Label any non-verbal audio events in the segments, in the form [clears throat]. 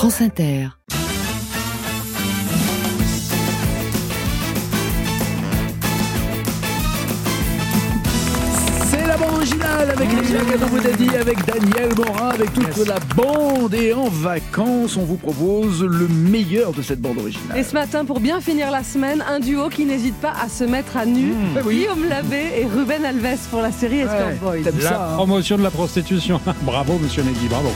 France Inter. C'est la bande originale avec Lisa Gadamodadi, avec Daniel Morin, avec toute la bande. Et en vacances, on vous propose le meilleur de cette bande originale. Et ce matin, pour bien finir la semaine, un duo qui n'hésite pas à se mettre à nu. Bah oui. Guillaume Labbé et Ruben Alves pour la série Escort Ouais, Boys. La ça, hein promotion de la prostitution. [laughs] bravo, monsieur Nagui, bravo.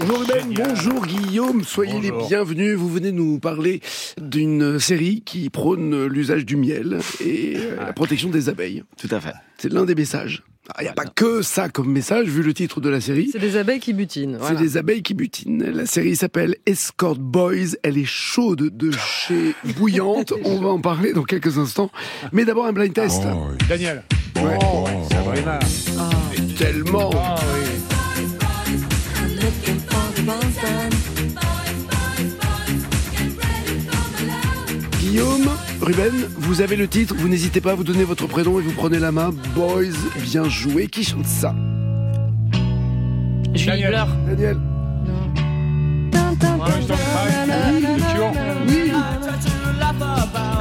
Bonjour Ruben, bonjour Guillaume, soyez les bienvenus. Vous venez nous parler d'une série qui prône l'usage du miel et euh, la protection des abeilles. Tout à fait. C'est l'un des messages. Il n'y a pas que ça comme message, vu le titre de la série. C'est des abeilles qui butinent. C'est des abeilles qui butinent. La série s'appelle Escort Boys. Elle est chaude de chez [laughs] Bouillante. On va en parler dans quelques instants. Mais d'abord un blind test. Daniel. Ouais. Sabrina. Et tellement. Ah oui. Guillaume, Ruben, vous avez le titre. Vous n'hésitez pas à vous donner votre prénom et vous prenez la main. Boys, bien joué. Qui chante ça? Julie Bleur. Daniel. Cry.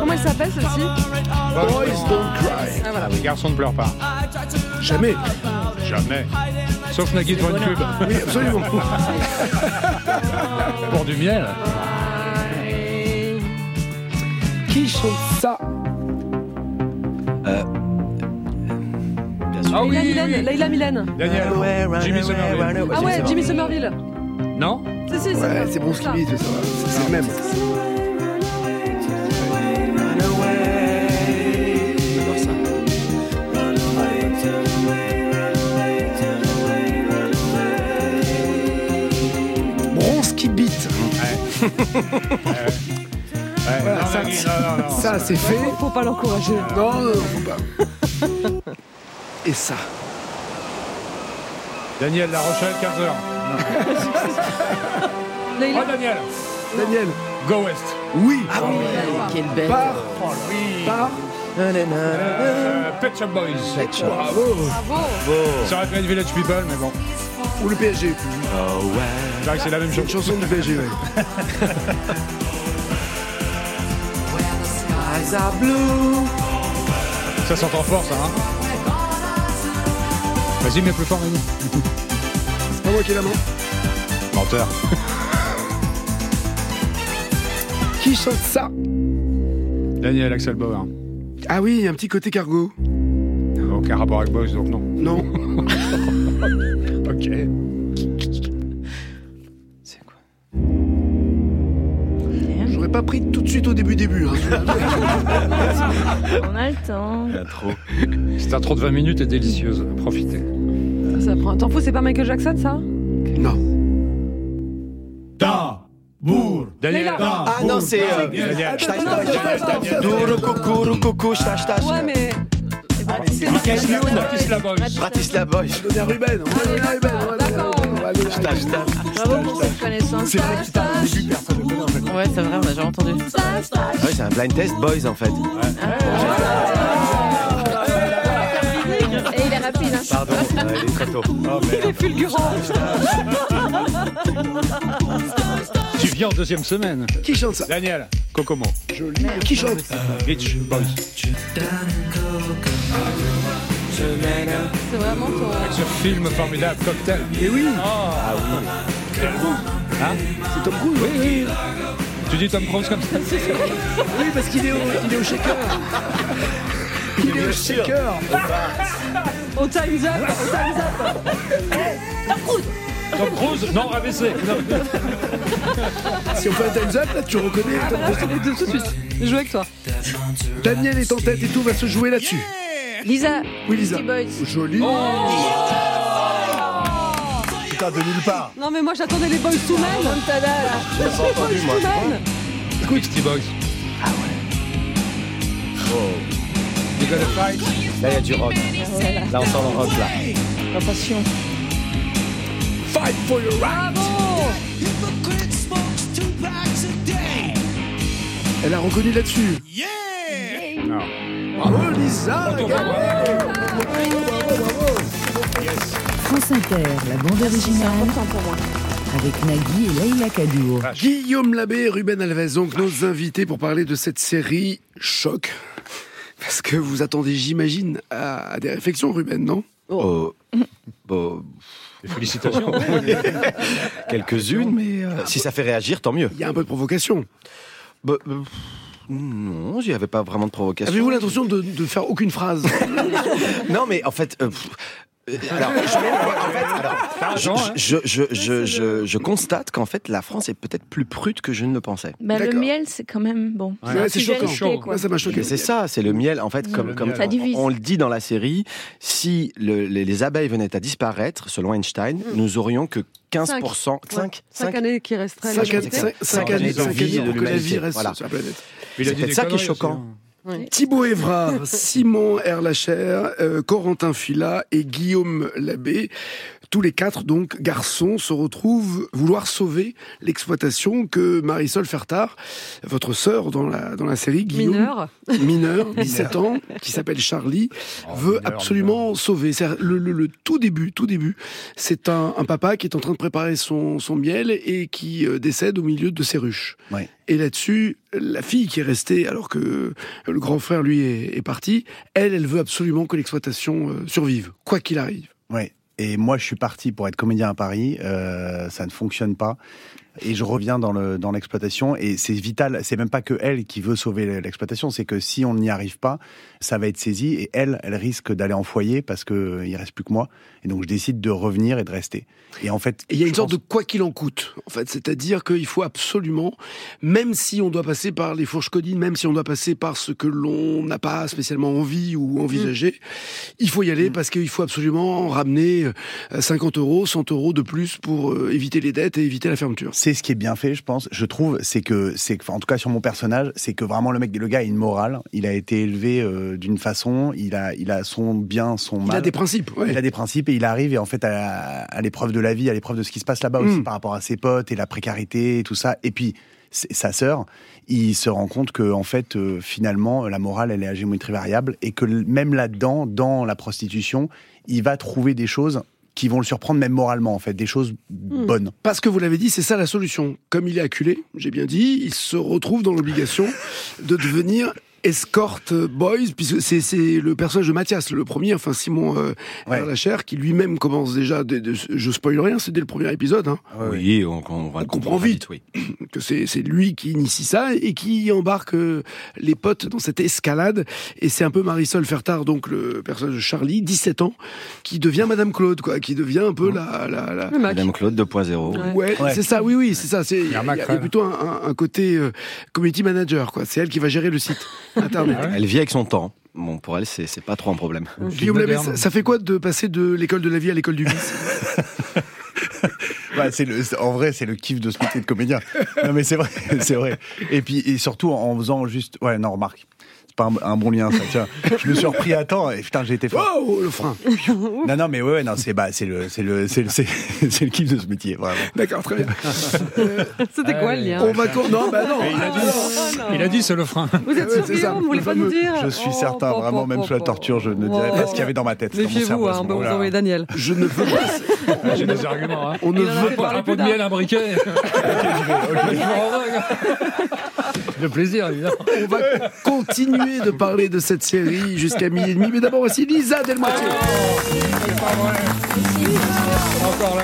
Oui. Comment il s'appelle celle-ci Boys Don't Cry. Ah voilà. Les garçons ne pleurent pas. Jamais. Jamais. Sauf Nagui devant une pub. Oui, absolument. [laughs] Pour du miel. Qui chante ça Ah Leila Mylène. Leila Mylène. Daniel. Jimmy Somerville. Ah ouais, Jimmy Somerville. Non Si, si, Ouais, c'est bon ce qu'il dit. c'est ça. C'est le même. Ouais, Voilà, non, ça, Nagui, non, non, non. Ça, c'est fait. Faut, faut pas l'encourager. Non, non, non, faut pas. Et ça. Daniel, La Rochelle, 15h. [laughs] Leila. Oh, Daniel. Daniel. Go West. Oui. Quelle belle. Par. Par. Euh, Pet Shop Boys. Bravo. Ça aurait pu être Village People, mais bon. Ou le PSG. C'est vrai que c'est la même chose. Une chanson du PSG, ouais. [laughs] Ça s'entend fort, ça, hein Vas-y, mets plus fort, Nagui. C'est pas moi qui ai la main. Menteur. [laughs] Qui chante ça? Daniel, Axel Bauer. Ah oui, il y a un petit côté cargo. Aucun rapport avec Boys, donc non. Non. [laughs] On a le temps. Trop. Cette intro de 20 minutes est délicieuse. Profitez. Ça prend. T'en fous, c'est pas Michael Jackson ça? Non. Daniel. Leila. Ah non, c'est. euh. Douro, coucou, coucou. Ouais, mais. Bratislava Boys. Bratislava Boys. Donner à Ruben. Ruben. Bravo pour cette connaissance. C'est vrai que t'as au début, Ouais, c'est vrai, on a déjà entendu. Ouais, c'est un blind test Boys en fait. Et il est rapide, hein. Pardon, euh, il est très tôt. Oh, Il est fulgurant. Tu viens en deuxième semaine. Qui chante ça? Daniel. Kokomo. Joli. Qui chante? Beach Boys. C'est vraiment. Avec ce film formidable, Cocktail. Eh oui, Hein? C'est Tom Cruise. Oui, oui. Tu dis Tom Cruise comme ça [laughs] Oui, parce qu'il est, au- il est au shaker. Il est au shaker. Au Time's Up. Au Time's Up. Tom Cruise Non, AVC. Non. Si on fait un time's up, là, tu reconnais Ah Tom bah là, je te tout de suite. Je joue avec toi. Daniel est en tête et tout va se jouer là-dessus. Lisa. Oui, Lisa. Beastie Boys. Joli. Putain, de nulle part. [laughs] Non, mais moi j'attendais les Boys to Men. Montana, là. Je l'ai pas entendu moi. Beastie Boys. You gotta fight? Là, il y a du rock. Là, on sent le rock là. La passion. Fight for your right. Bravo. Elle a reconnu là-dessus. Non. Bravo, Lisa. Retour regarde. à moi. France Inter, la bande originale. Important pour moi. avec Nagui et Leïla Kadour. Guillaume Labbé et Ruben Alves, donc nos invités pour parler de cette série Choc. Parce que vous attendez, j'imagine, à, à des réflexions, Ruben, non? Oh, [laughs] bon, Félicitations. [laughs] Quelques-unes, mais euh, si ça fait réagir, tant mieux. Il y a un peu de provocation. Bah, euh, non, j'y avais pas vraiment de provocation. Avez-vous l'intention de, de faire aucune phrase? [laughs] Non, mais en fait. euh, pff, euh, alors, je, en fait, alors, je, je, je, je, je, je constate qu'en fait, la France est peut-être plus prude que je ne le pensais. Bah, le miel, c'est quand même bon. Ouais, un Ouais, c'est choquant. quoi. Ça m'a choqué. Mais c'est ça, c'est le miel. En fait, comme. Ça on le dit dans la série, si le- les, les abeilles venaient à disparaître, selon Einstein, nous aurions que 15%, 5, Cinq années qui resteraient à Cinq, années- de vie de pour que la vie l'humanité. reste Voilà. C'est ça qui est choquant. Thibaut Évrard, Simon Erlacher, euh, Corentin Fila et Guillaume Labbé, tous les quatre donc garçons se retrouvent vouloir sauver l'exploitation que Marisol Fertard, votre sœur dans la dans la série Guillaume, Mineur. mineur, [laughs] 17 ans, qui s'appelle Charlie, Oh, veut mineur, absolument sauver. C'est le, le- le tout début, tout début, c'est un, un papa qui est en train de préparer son, son miel et qui euh, décède au milieu de ses ruches. Ouais. Et là-dessus, la fille qui est restée, alors que le grand frère lui est, est parti, elle, elle veut absolument que l'exploitation euh, survive, quoi qu'il arrive. Ouais. Et moi, je suis parti pour être comédien à Paris. Euh, ça ne fonctionne pas. Et je reviens dans le dans l'exploitation. Et c'est vital. C'est même pas que elle qui veut sauver l'exploitation. C'est que si on n'y arrive pas, ça va être saisi. Et elle, elle risque d'aller en foyer parce que euh, il reste plus que moi. Et donc, je décide de revenir et de rester. Et en fait, il y a une sorte pense- de quoi qu'il en coûte, en fait. C'est-à-dire qu'il faut absolument, même si on doit passer par les fourches codines, même si on doit passer par ce que l'on n'a pas spécialement envie ou envisagé, il faut y aller parce qu'il faut absolument ramener euh, 50 euros, 100 euros de plus pour euh, éviter les dettes et éviter la fermeture. C'est ce qui est bien fait, je pense. Je trouve, c'est que, c'est, en tout cas sur mon personnage, c'est que vraiment le mec, le gars a une morale. Il a été élevé euh, d'une façon. Il a, il a son bien, son Il mal. a des principes, ouais. Il a des principes et il arrive et en fait à, à l'épreuve de la vie, à l'épreuve de ce qui se passe là-bas aussi Mm. par rapport à ses potes et la précarité et tout ça. Et puis sa sœur, il se rend compte que en fait euh, finalement la morale elle est à géométrie variable et que même là-dedans, dans la prostitution, il va trouver des choses qui vont le surprendre même moralement en fait, des choses bonnes. Parce que vous l'avez dit, c'est ça la solution. Comme il est acculé, j'ai bien dit, il se retrouve dans l'obligation de devenir escort boys, puisque c'est c'est le personnage de Mathias, le premier, enfin Simon euh, Ouais. Qui lui-même commence déjà, de, de- je spoil rien, c'est dès le premier épisode, hein, Oui, on, on va On le comprend vite. oui. [clears throat] que c'est c'est lui qui initie ça et qui embarque euh, les potes dans cette escalade. Et c'est un peu Marisol Fertard, donc le personnage de Charlie, 17 ans, qui devient Madame Claude, quoi, qui devient un peu la... la, la... Mac. Madame Claude 2.0. Ouais. Ouais, c'est ça, oui, oui, c'est ça. C'est il y, a- Yermak il y a plutôt un, un- un côté euh, community manager, quoi. C'est elle qui va gérer le site [laughs] internet. Ah Elle vit avec son temps. Bon, pour elle, c'est c'est pas trop un problème. Guillaume ça, ça fait quoi de passer de l'école de la vie à l'école du vice Ouais, [laughs] [laughs] c'est le, c'est- en vrai, c'est le kiff de ce métier de comédien. Non, mais c'est vrai, c'est vrai. Et puis, et surtout en faisant juste, ouais, non, remarque. Pas un, un bon lien, ça. Tiens, je me suis repris à temps et putain, j'ai été fort. Oh, le frein [laughs] Non, non, mais ouais, ouais, non, c'est, bah, c'est le, c'est le, c'est le, c'est, [laughs] c'est le kiff de ce métier, vraiment. D'accord, très bien. Euh, [laughs] C'était quoi le lien on va... co- Non, bah non il a dit, Oh, non. il a dit c'est le frein. Vous êtes sûr, Vous voulez Le pas nous dire Je suis Oh, certain, po, vraiment, po, même sous la torture, je ne dirais pas ce qu'il y avait dans ma tête. Méfiez-vous, ce hein, on va vous envoyer Daniel. Je ne veux pas... Ah, J'ai des arguments. Hein. On ne veut pas... Un pot de miel, un briquet. Je. Le plaisir, évidemment. On va continuer de parler de cette série jusqu'à midi et demi. Mais d'abord, voici Lisa là.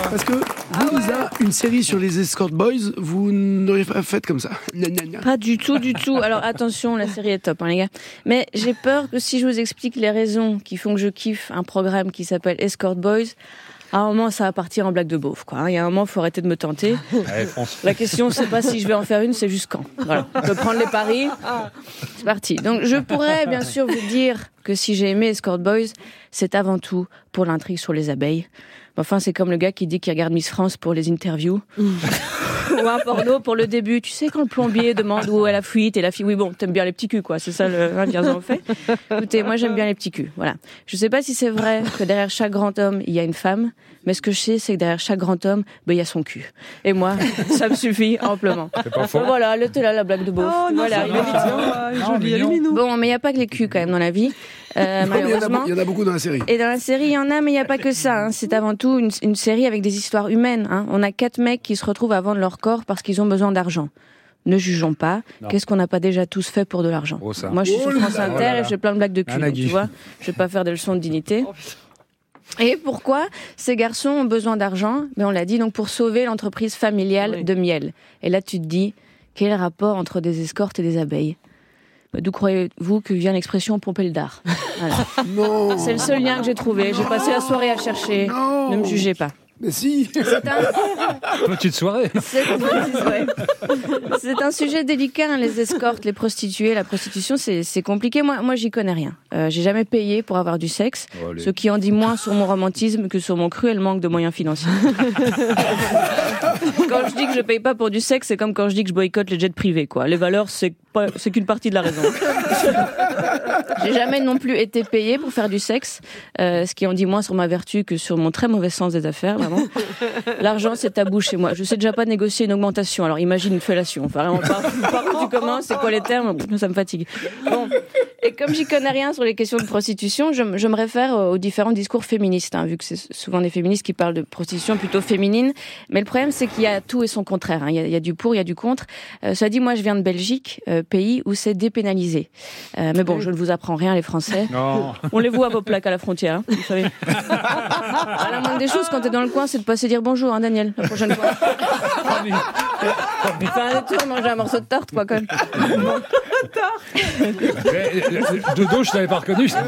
Parce que vous, Lisa, une série sur les escort boys, vous n'auriez pas fait comme ça. Pas du tout, du tout. Alors attention, la série est top, hein, les gars. Mais j'ai peur que si je vous explique les raisons qui font que je kiffe un programme qui s'appelle Escort Boys, à un moment, ça va partir en blague de beauf. Quoi. hein. Il y a un moment, il faut arrêter de me tenter. [laughs] Allez. La question, c'est pas si je vais en faire une, c'est juste quand. Voilà. [laughs] Je peux prendre les paris. C'est parti. Donc, je pourrais bien sûr vous dire que si j'ai aimé Escort Boys, c'est avant tout pour l'intrigue sur les abeilles. Mais Enfin, c'est comme le gars qui dit qu'il regarde Miss France pour les interviews. [laughs] Ou un porno pour le début. Tu sais, quand le plombier demande où est la fuite et la fille, oui, bon, t'aimes bien les petits culs, quoi. C'est ça le hein, Vierzon fait. Écoutez, moi, j'aime bien les petits culs. Voilà. Je sais pas si c'est vrai que derrière chaque grand homme, il y a une femme. Mais ce que je sais, c'est que derrière chaque grand homme, ben, il y a son cul. Et moi, [laughs] ça me suffit amplement. C'est pas faux. Voilà, était là, la blague de beauf. Oh non, voilà, il est mignon. Bon, mais il n'y a pas que les culs quand même dans la vie. Euh, [laughs] Non, mais il y en a malheureusement. il y en a beaucoup dans la série. Et dans la série, il y en a, mais il n'y a pas que ça. hein. C'est avant tout une, une série avec des histoires humaines. hein. On a quatre mecs qui se retrouvent à vendre leur corps parce qu'ils ont besoin d'argent. Ne jugeons pas. Qu'est-ce qu'on n'a pas déjà tous fait pour de l'argent? Oh. Moi, je suis Oh sur France. Inter Oh là là. et je fais plein de blagues de cul. Donc, tu vois, je vais pas faire de leçons de dignité. Et pourquoi ces garçons ont besoin d'argent? Ben On l'a dit, donc pour sauver l'entreprise familiale Oui. de miel. Et là, tu te dis, quel est le rapport entre des escortes et des abeilles? D'où croyez-vous que vient l'expression pomper le dard? Voilà. [laughs] C'est le seul lien que j'ai trouvé. J'ai passé la soirée à chercher. Non. Ne me jugez pas. Mais si. C'est un, [laughs] Petite soirée. c'est- ouais. Un sujet délicat, hein, les escortes, les prostituées. La prostitution, c'est c'est compliqué. Moi, moi j'y connais rien. Euh, j'ai jamais payé pour avoir du sexe, Oh, ce qui en dit moins sur mon romantisme que sur mon cruel manque de moyens financiers. [laughs] quand je dis que je paye pas pour du sexe, c'est comme quand je dis que je boycotte les jets privés. Quoi. Les valeurs, c'est qu'une partie de la raison. [laughs] J'ai jamais non plus été payé pour faire du sexe, euh, ce qui en dit moins sur ma vertu que sur mon très mauvais sens des affaires, L'argent, c'est tabou chez moi. Je sais déjà pas négocier une augmentation, alors imagine une fellation. Enfin, vraiment, par, par où tu commences, c'est quoi les termes? Ça me fatigue. Bon. Et comme j'y connais rien sur les questions de prostitution, je, me- je me réfère aux différents discours féministes, hein, vu que c'est souvent des féministes qui parlent de prostitution plutôt féminine. Mais le problème, c'est qu'il y a tout et son contraire. hein. Il, y a, il y a du pour, il y a du contre. Euh, ça dit, moi, je viens de Belgique, euh, pays où c'est dépénalisé. Euh, mais bon, je ne vous apprends rien, les Français. Non. On les voit vos plaques à la frontière, hein, vous savez. [laughs] Ah, la moindre des choses quand t'es dans le coin, c'est de passer dire bonjour, hein, Daniel, la prochaine fois. [laughs] Faire un détour, manger un morceau de tarte, quoi, quand même. De dos, je t'avais pas reconnu. pas.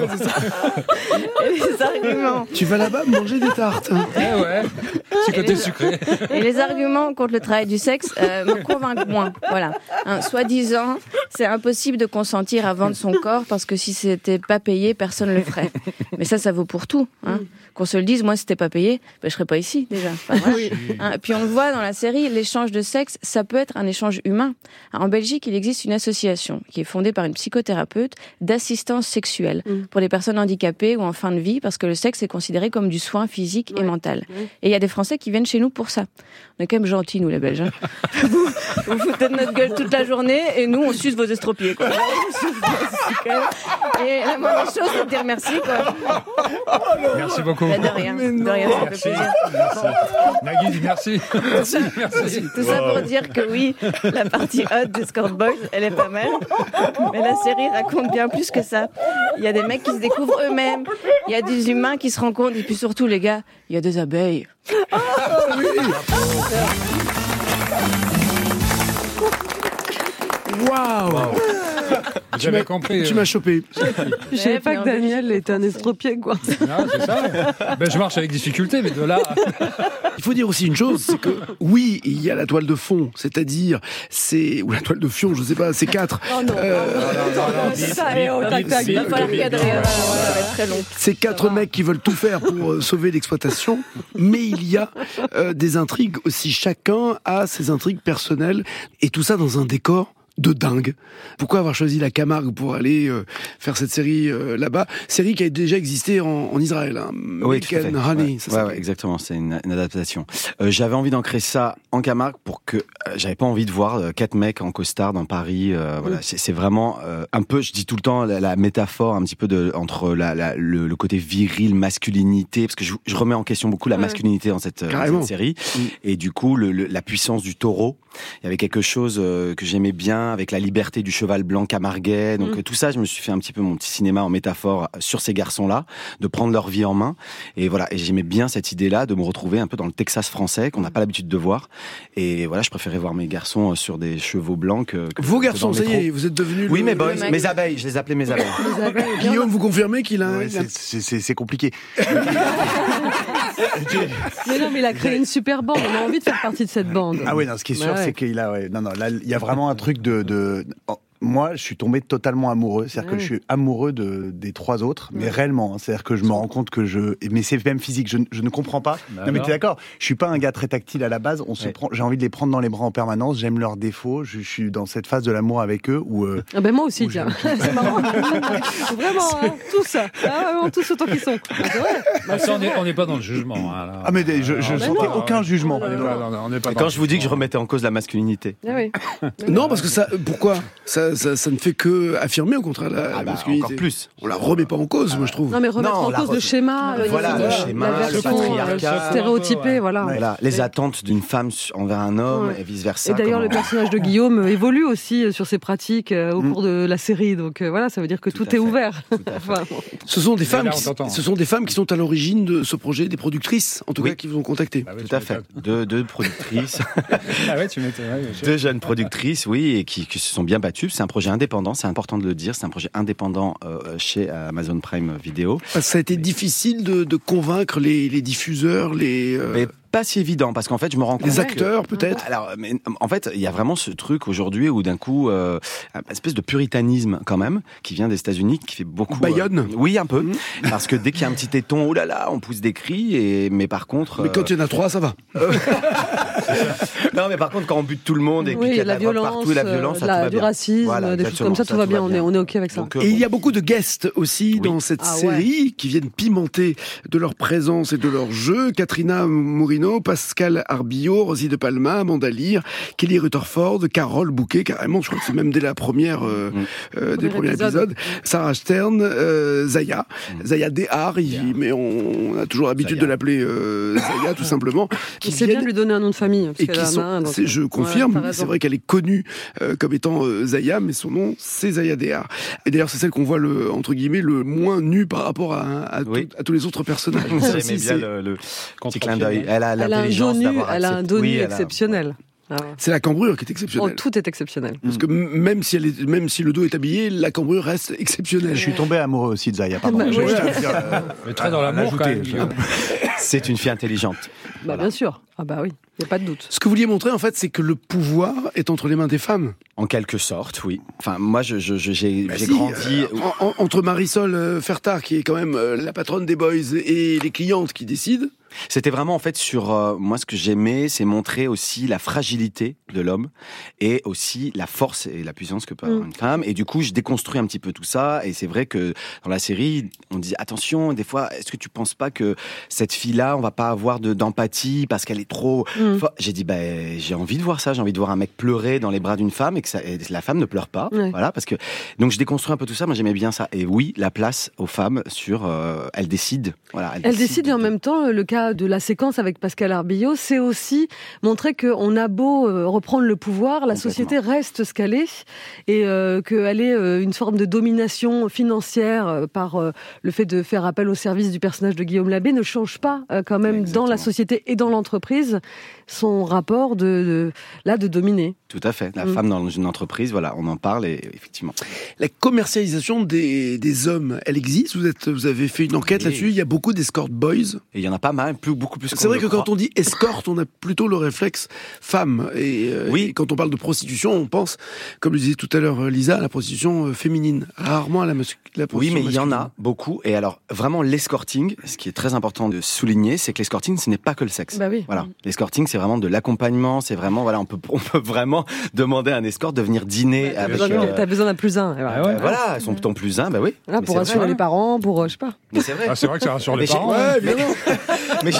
Et les arguments. Tu vas là-bas manger des tartes. Eh ouais. Petit côté sucré. Et les arguments contre le travail du sexe euh, me convainquent moins. Voilà. Hein, Soi-disant, c'est impossible de consentir à vendre son corps parce que si c'était pas payé, personne le ferait. Mais ça, ça vaut pour tout. Hein. Qu'on se le dise, moi, si c'était pas payé, ben, je serais pas ici déjà. Enfin, [laughs] voilà. Hein, puis on le voit dans la série, l'échange de sexe, ça peut être un échange humain. En Belgique, il existe une association qui est fondée par une psychothérapeute d'assistance sexuelle pour les personnes handicapées ou en fin de vie, parce que le sexe est considéré comme du soin physique et mental. Et il y a des Français qui viennent chez nous pour ça. On est quand même gentils, nous, les Belges. hein. [laughs] vous, vous foutez de notre gueule toute la journée et nous, on suce vos estropiés. Quoi. [laughs] Et la moindre chose, c'est de dire merci. Quoi. Merci beaucoup. Bah, de rien, de rien, ça fait Merci. plaisir. Merci. Nagui dit merci. [laughs] Merci. Merci. Tout ça pour dire que oui, la partie hot d'Escort Boys, elle est pas mal. Mais la série raconte bien plus que ça. Il y a des mecs qui se découvrent eux-mêmes. Il y a des humains qui se rencontrent. Et puis surtout, les gars, il y a des abeilles. Waouh. J'avais compris. Tu euh, m'as chopé. Je savais pas que Daniel était un estropié, quoi. non, c'est ça. Ben, je marche avec difficulté, mais de là. Il faut dire aussi une chose, c'est que oui, il y a la toile de fond, c'est-à-dire c'est ou la toile de fion, je sais pas, c'est quatre. Oh non. Ça est, tac, tac. Il va falloir cadrer. Ça va être très long. C'est quatre mecs qui veulent tout faire pour euh, sauver l'exploitation, mais il y a euh, des intrigues aussi. Chacun a ses intrigues personnelles et tout ça dans un décor de dingue. Pourquoi avoir choisi la Camargue pour aller euh, faire cette série euh, là-bas? Série qui a déjà existé en, en Israël. Hein. Oui, tout à fait. Honey, Ouais, ça? ouais, s'appelle. ouais, exactement, c'est une, une adaptation. Euh, j'avais envie d'ancrer ça en Camargue pour que euh, j'avais pas envie de voir euh, quatre mecs en costard dans Paris. euh, voilà, c'est, c'est vraiment euh, un peu, je dis tout le temps la, la métaphore un petit peu de entre la, la- le, le côté viril, masculinité, parce que je, je remets en question beaucoup la masculinité dans cette, dans cette série, Mm. et du coup le, le- la puissance du taureau. Il y avait quelque chose euh, que j'aimais bien avec la liberté du cheval blanc camarguais. Donc Mm. euh, tout ça, je me suis fait un petit peu mon petit cinéma en métaphore sur ces garçons-là, de prendre leur vie en main. Et voilà, et j'aimais bien cette idée-là de me retrouver un peu dans le Texas français qu'on n'a pas l'habitude de voir. Et voilà, je préférais voir mes garçons euh, sur des chevaux blancs que, que- Vos garçons, ça y est, vous êtes devenus. Oui, le- mes boys, mes abeilles, je les appelais mes abeilles. Les abeilles, Guillaume, vous confirmez qu'il a. Ouais, c'est- compliqué. [laughs] Mais non, mais il a créé une super bande. On a envie de faire partie de cette bande. Ah oui, non, ce qui est sûr, ouais. C'est qu'il a, ouais, non, non, là, il y a vraiment un truc de, de, moi, je suis tombé totalement amoureux. C'est-à-dire que je suis amoureux de, des trois autres, mais réellement. hein. C'est-à-dire que je me rends compte que je, mais c'est même physique. Je, ne- je ne comprends pas. Bah non, mais t'es d'accord. Je suis pas un gars très tactile à la base. On se prend, j'ai envie de les prendre dans les bras en permanence. J'aime leurs défauts. Je, je suis dans cette phase de l'amour avec eux où, euh, Ah ben moi aussi, Où tiens. [laughs] C'est marrant. [laughs] vraiment, hein, tous. Ah, vraiment, tous autant qu'ils sont. Vrai. Ah, ça, on n'est pas dans le jugement. hein, là. ah, mais des- je, je Alors, sentais non, aucun ouais. jugement. On n'est pas Et quand je vous dis que je remettais en cause la masculinité. Ah oui. Non, parce que ça. Pourquoi? Ça, ça, ça, ça ne fait que affirmer au contraire la, Ah la bah, masculinité. encore plus. On la remet pas en cause, moi je trouve. Non, mais remettre Non, en cause re- le schéma, euh, Voilà, le la schéma, le version patriarcat. euh, stéréotypée, Ouais. voilà. Voilà, les attentes d'une femme envers un homme Ouais. et vice versa. Et d'ailleurs, le personnage de Guillaume euh, évolue aussi sur ses pratiques au Mm. cours de la série. Donc voilà, ça veut dire que Tout est fait. ouvert. Tout. [laughs] Enfin, Ce sont des femmes, qui, ce sont des femmes qui sont à l'origine de ce projet, des productrices, en tout Oui. cas, qui vous ont contacté. Bah ouais, Tout à fait. Deux, deux productrices, [laughs] [laughs] Ah ouais, tu m'étonnes. ouais, je- deux jeunes productrices, oui, et qui, qui se sont bien battues. C'est un projet indépendant, c'est important de le dire. C'est un projet indépendant euh, chez Amazon Prime Video. Ça a été difficile de, de convaincre les, les diffuseurs, les, euh, Mais pas si évident, parce qu'en fait, je me rends compte. les que- acteurs peut-être. Alors, mais, en fait, il y a vraiment ce truc aujourd'hui où d'un coup, euh, une espèce de puritanisme quand même, qui vient des États-Unis, qui fait beaucoup. Bayonne. euh, oui, un peu, Mhm. parce que dès qu'il y a un petit téton, oh là là, on pousse des cris. Et mais par contre, Mais euh, quand il y en a trois, ça va. [laughs] non, mais par contre, quand on bute tout le monde et puis oui, qu'il y a de la la, violence, partout, la euh, violence, ça la- tout va du bien. racisme, Voilà, des choses comme ça, ça, tout va tout bien. On est, on est ok avec ça. Donc, euh, Et il bon. y a beaucoup de guests aussi Oui. dans cette Ah ouais. série qui viennent pimenter de leur présence et de leur jeu. Katrina Pascal Arbillot, Rosie de Palma, Amanda Lear, Kelly Rutherford, Carole Bouquet, carrément, je crois que c'est même dès la première, euh, Mm. euh, des Premier premiers épisode. épisodes. Sarah Stern, euh, Zaya, Mm. Zaya Dehar, il- mais on a toujours l'habitude Zaya. de l'appeler euh, Zaya, tout [laughs] simplement. Qui Il sait bien lui donner un nom de famille. parce et qui sont, un, donc, c'est- je ouais, confirme, c'est vrai qu'elle est connue euh, comme étant euh, Zaya, mais son nom c'est Zaya Dehar. Et d'ailleurs c'est celle qu'on voit le entre guillemets le moins nu par rapport à, à, tout- Oui. à tous les autres personnages. [laughs] Ça J'aimais aussi, bien le, le petit clin d'œil. Elle a Elle a un dos l'intelligence nu, d'avoir elle a un accepté- dos nu oui, elle a- exceptionnel. Ah ouais. C'est la cambrure qui est Oh, exceptionnelle. tout est exceptionnel. Parce que même si, elle est, même si le dos est habillé, la cambrure reste exceptionnelle. Je suis tombé amoureux aussi de Zaya, pardon. Bah, oui. euh, Mais très dans l'amour. C'est une fille intelligente. Bah, Voilà. Bien sûr. Ah bah oui, il n'y a pas de doute. Ce que vous vouliez montrer en fait, c'est que le pouvoir est entre les mains des femmes. En quelque sorte, oui. Enfin, moi, je, je- je- j'ai Bah si, grandi. euh, en- en- entre Marisol euh, Fertard, qui est quand même euh, la patronne des boys, et les clientes qui décident. C'était vraiment en fait sur euh, moi ce que j'aimais, c'est montrer aussi la fragilité de l'homme et aussi la force et la puissance que peut avoir Mm. une femme. Et du coup, je déconstruis un petit peu tout ça. Et c'est vrai que dans la série, on dit attention. Des fois, est-ce que tu penses pas que cette fille-là, on va pas avoir de d'empathie parce qu'elle est trop. Mm. Forte J'ai dit ben j'ai envie de voir ça. J'ai envie de voir un mec pleurer dans les bras d'une femme et que ça, et la femme ne pleure pas. Ouais. Voilà parce que donc je déconstruis un peu tout ça. Moi j'aimais bien ça. Et oui, la place aux femmes sur euh, elles décident. Voilà. Elle décide et en même temps, le cas de la séquence avec Pascal Arbillot, c'est aussi montrer qu'on a beau euh, reprendre le pouvoir, la société reste ce qu'elle est et euh, qu'elle est euh, une forme de domination financière euh, par euh, le fait de faire appel au service du personnage de Guillaume Labbé ne change pas euh, quand même dans la société et dans l'entreprise son rapport de, de- là de dominer. Tout à fait. La Mm. femme dans une entreprise, voilà, on en parle et effectivement. La commercialisation des, des hommes, elle existe? Vous, êtes, vous avez fait une enquête Oui. là-dessus? Il y a beaucoup d'escort boys. Et il y en a pas mal, plus, beaucoup plus. C'est vrai que quand on dit escorte, on a plutôt le réflexe femme. Et, euh, Oui. et quand on parle de prostitution, on pense, comme le disait tout à l'heure euh, Lisa, à la prostitution euh, féminine. Rarement à la, la Oui, prostitution mais il y en a beaucoup. Et alors, vraiment, l'escorting, ce qui est très important de souligner, c'est que l'escorting, ce n'est pas que le sexe. Bah oui. Voilà. L'escorting, c'est vraiment de l'accompagnement. C'est vraiment, voilà, on peut, on peut vraiment demander à un escort de venir dîner T'as avec. besoin, euh, t'as besoin d'un plus un. et voilà. Ah ouais. euh, voilà, son ton plus un, bah oui. Mais pour rassurer vrai. les parents, pour euh, je sais pas. Mais c'est vrai. Ah, c'est vrai que ça rassure les parents. Ouais, évidemment. [laughs] Mais je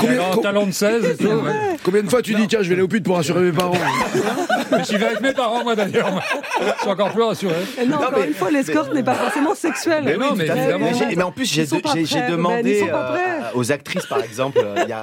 Combien- un talent de 16 et tout. ouais. Combien de fois tu dis, tiens, je vais aller au pute pour rassurer mes parents [laughs] Mais J'y vais avec mes parents, moi d'ailleurs. Je suis encore plus rassuré. Et non, encore mais- une fois, l'escorte n'est pas forcément sexuelle. Mais non, mais évidemment. Mais, en plus, j'ai Ils sont Ben, demandé ils sont euh, aux actrices, par exemple,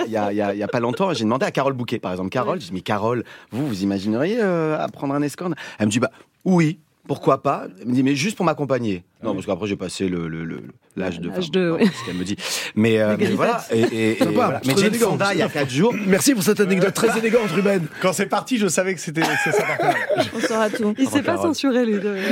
il y, a, pas longtemps, j'ai demandé à Carole Bouquet, par exemple. Carole, j'ai dit, mais Carole, vous, vous imagineriez euh, apprendre un escorte? Elle me dit, bah oui. Pourquoi pas? Elle me dit, mais juste pour m'accompagner. Non, parce qu'après, j'ai passé le- le- le- l'âge de. L'âge de, oui. ce qu'elle me dit. Mais, euh, mais voilà. Et, et- et Sympa, voilà. c'est Mais très j'ai une élégant. fonda il y a 4 jours. Merci pour cette anecdote très élégante, Ruben. Quand c'est parti, je savais que c'était c'est ça. [laughs] On saura tout. Il s'est pas censuré les deux. [laughs]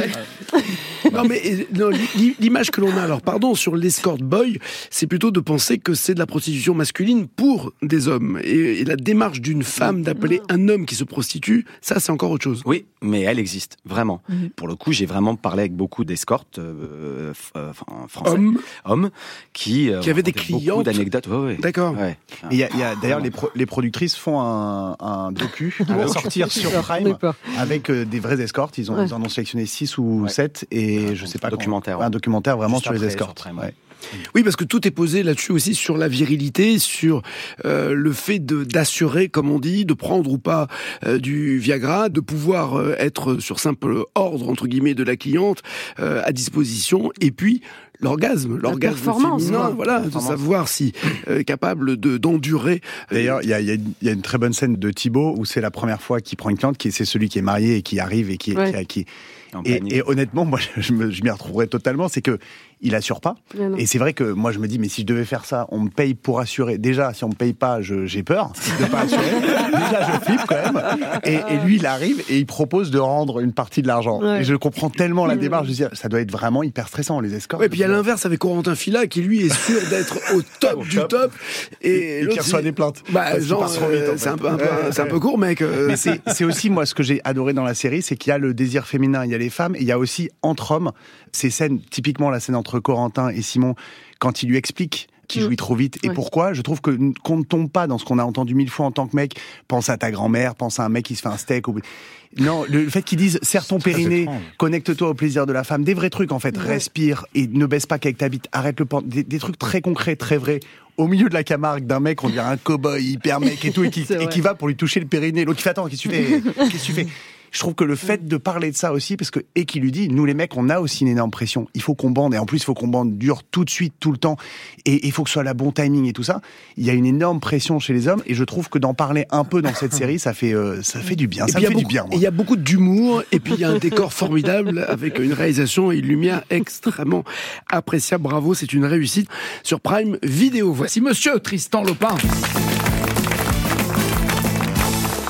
Non, mais euh, non, l'i- l'image que l'on a, alors pardon, sur l'escort boy, c'est plutôt de penser que c'est de la prostitution masculine pour des hommes. Et, et la démarche d'une femme d'appeler un homme qui se prostitue, ça, c'est encore autre chose. Oui, mais elle existe, vraiment. Mhm. Pour le coup, j'ai vraiment parlé avec beaucoup d'escortes euh, euh, enfin, français, Homme, hommes, qui, euh, Qui avaient des beaucoup clientes. d'anecdotes. Ouais, ouais. d'accord. Ouais. Et il y a, il y a- d'ailleurs les, pro- les productrices font un, un docu qui va sortir sur On Prime avec euh, des vraies escortes. Ils, ont, Ouais. ils en ont sélectionné 6 ou Ouais. 7 et je Un sais pas documentaire, ouais. Un documentaire vraiment Juste sur les escortes. sur Prime, Ouais. Oui, parce que tout est posé là-dessus aussi sur la virilité, sur euh, le fait de d'assurer, comme on dit, de prendre ou pas euh, du Viagra, de pouvoir euh, être sur simple ordre entre guillemets de la cliente euh, à disposition, et puis l'orgasme, l'orgasme performance, féminin, quoi. voilà, de savoir si euh, capable de d'endurer. euh, D'ailleurs, il y a, il y a une- il y a une très bonne scène de Thibaut où c'est la première fois qu'il prend une cliente, qui c'est celui qui est marié et qui arrive et qui, Ouais. qui, qui- et, honnêtement, moi, je m'y retrouverais totalement. C'est que il assure pas. Non. Et c'est vrai que moi, je me dis, mais si je devais faire ça, on me paye pour assurer. Déjà, si on me paye pas, je- j'ai peur de pas assurer. Déjà, je flippe quand même. Et, et lui, il arrive et il propose de rendre une partie de l'argent. Ouais. Et je comprends tellement la démarche. Je veux dire, ça doit être vraiment hyper stressant, les escorts. Ouais, puis à l'inverse avec Corentin Fila qui lui est sûr d'être au [laughs] top du top et, Et qui reçoit des plaintes. Bah, genre, passe trop vite, euh, en c'est fait. un peu, un peu- Ouais, c'est un peu court, mec. euh, Mais c'est c'est aussi moi ce que j'ai adoré dans la série, c'est qu'il y a le désir féminin, il y a les femmes, et il y a aussi entre hommes ces scènes, typiquement la scène entre Corentin et Simon, quand il lui explique qu'il Mm. jouit trop vite. Et Ouais. pourquoi? Je trouve que qu'on ne tombe pas dans ce qu'on a entendu mille fois en tant que mec. Pense à ta grand-mère, pense à un mec qui se fait un steak. Ou... Non, le fait qu'ils disent serre ton périnée, connecte-toi au plaisir de la femme, des vrais trucs en fait. Ouais. Respire et ne baisse pas qu'avec ta bite. Arrête le pan- des, des trucs très concrets, très vrais. Au milieu de la Camargue d'un mec, on dirait un cow-boy hyper mec et tout, et qui, [laughs] qui va pour lui toucher le périnée. L'autre qui fait attends, qu'est-ce que tu fais? [laughs] Qu'est-ce que tu fais? Je trouve que le fait de parler de ça aussi, parce que et qui lui dit, nous les mecs, on a aussi une énorme pression. Il faut qu'on bande et en plus il faut qu'on bande dur tout de suite, tout le temps, et il faut que ce soit la bon timing et tout ça. Il y a une énorme pression chez les hommes et je trouve que d'en parler un peu dans cette série, ça fait euh, ça fait du bien. Et Ça me fait du bien. il y a beaucoup d'humour, et puis il y a un décor formidable avec une réalisation et une lumière extrêmement appréciable. Bravo, c'est une réussite sur Prime Vidéo. Voici Monsieur Tristan Lopin.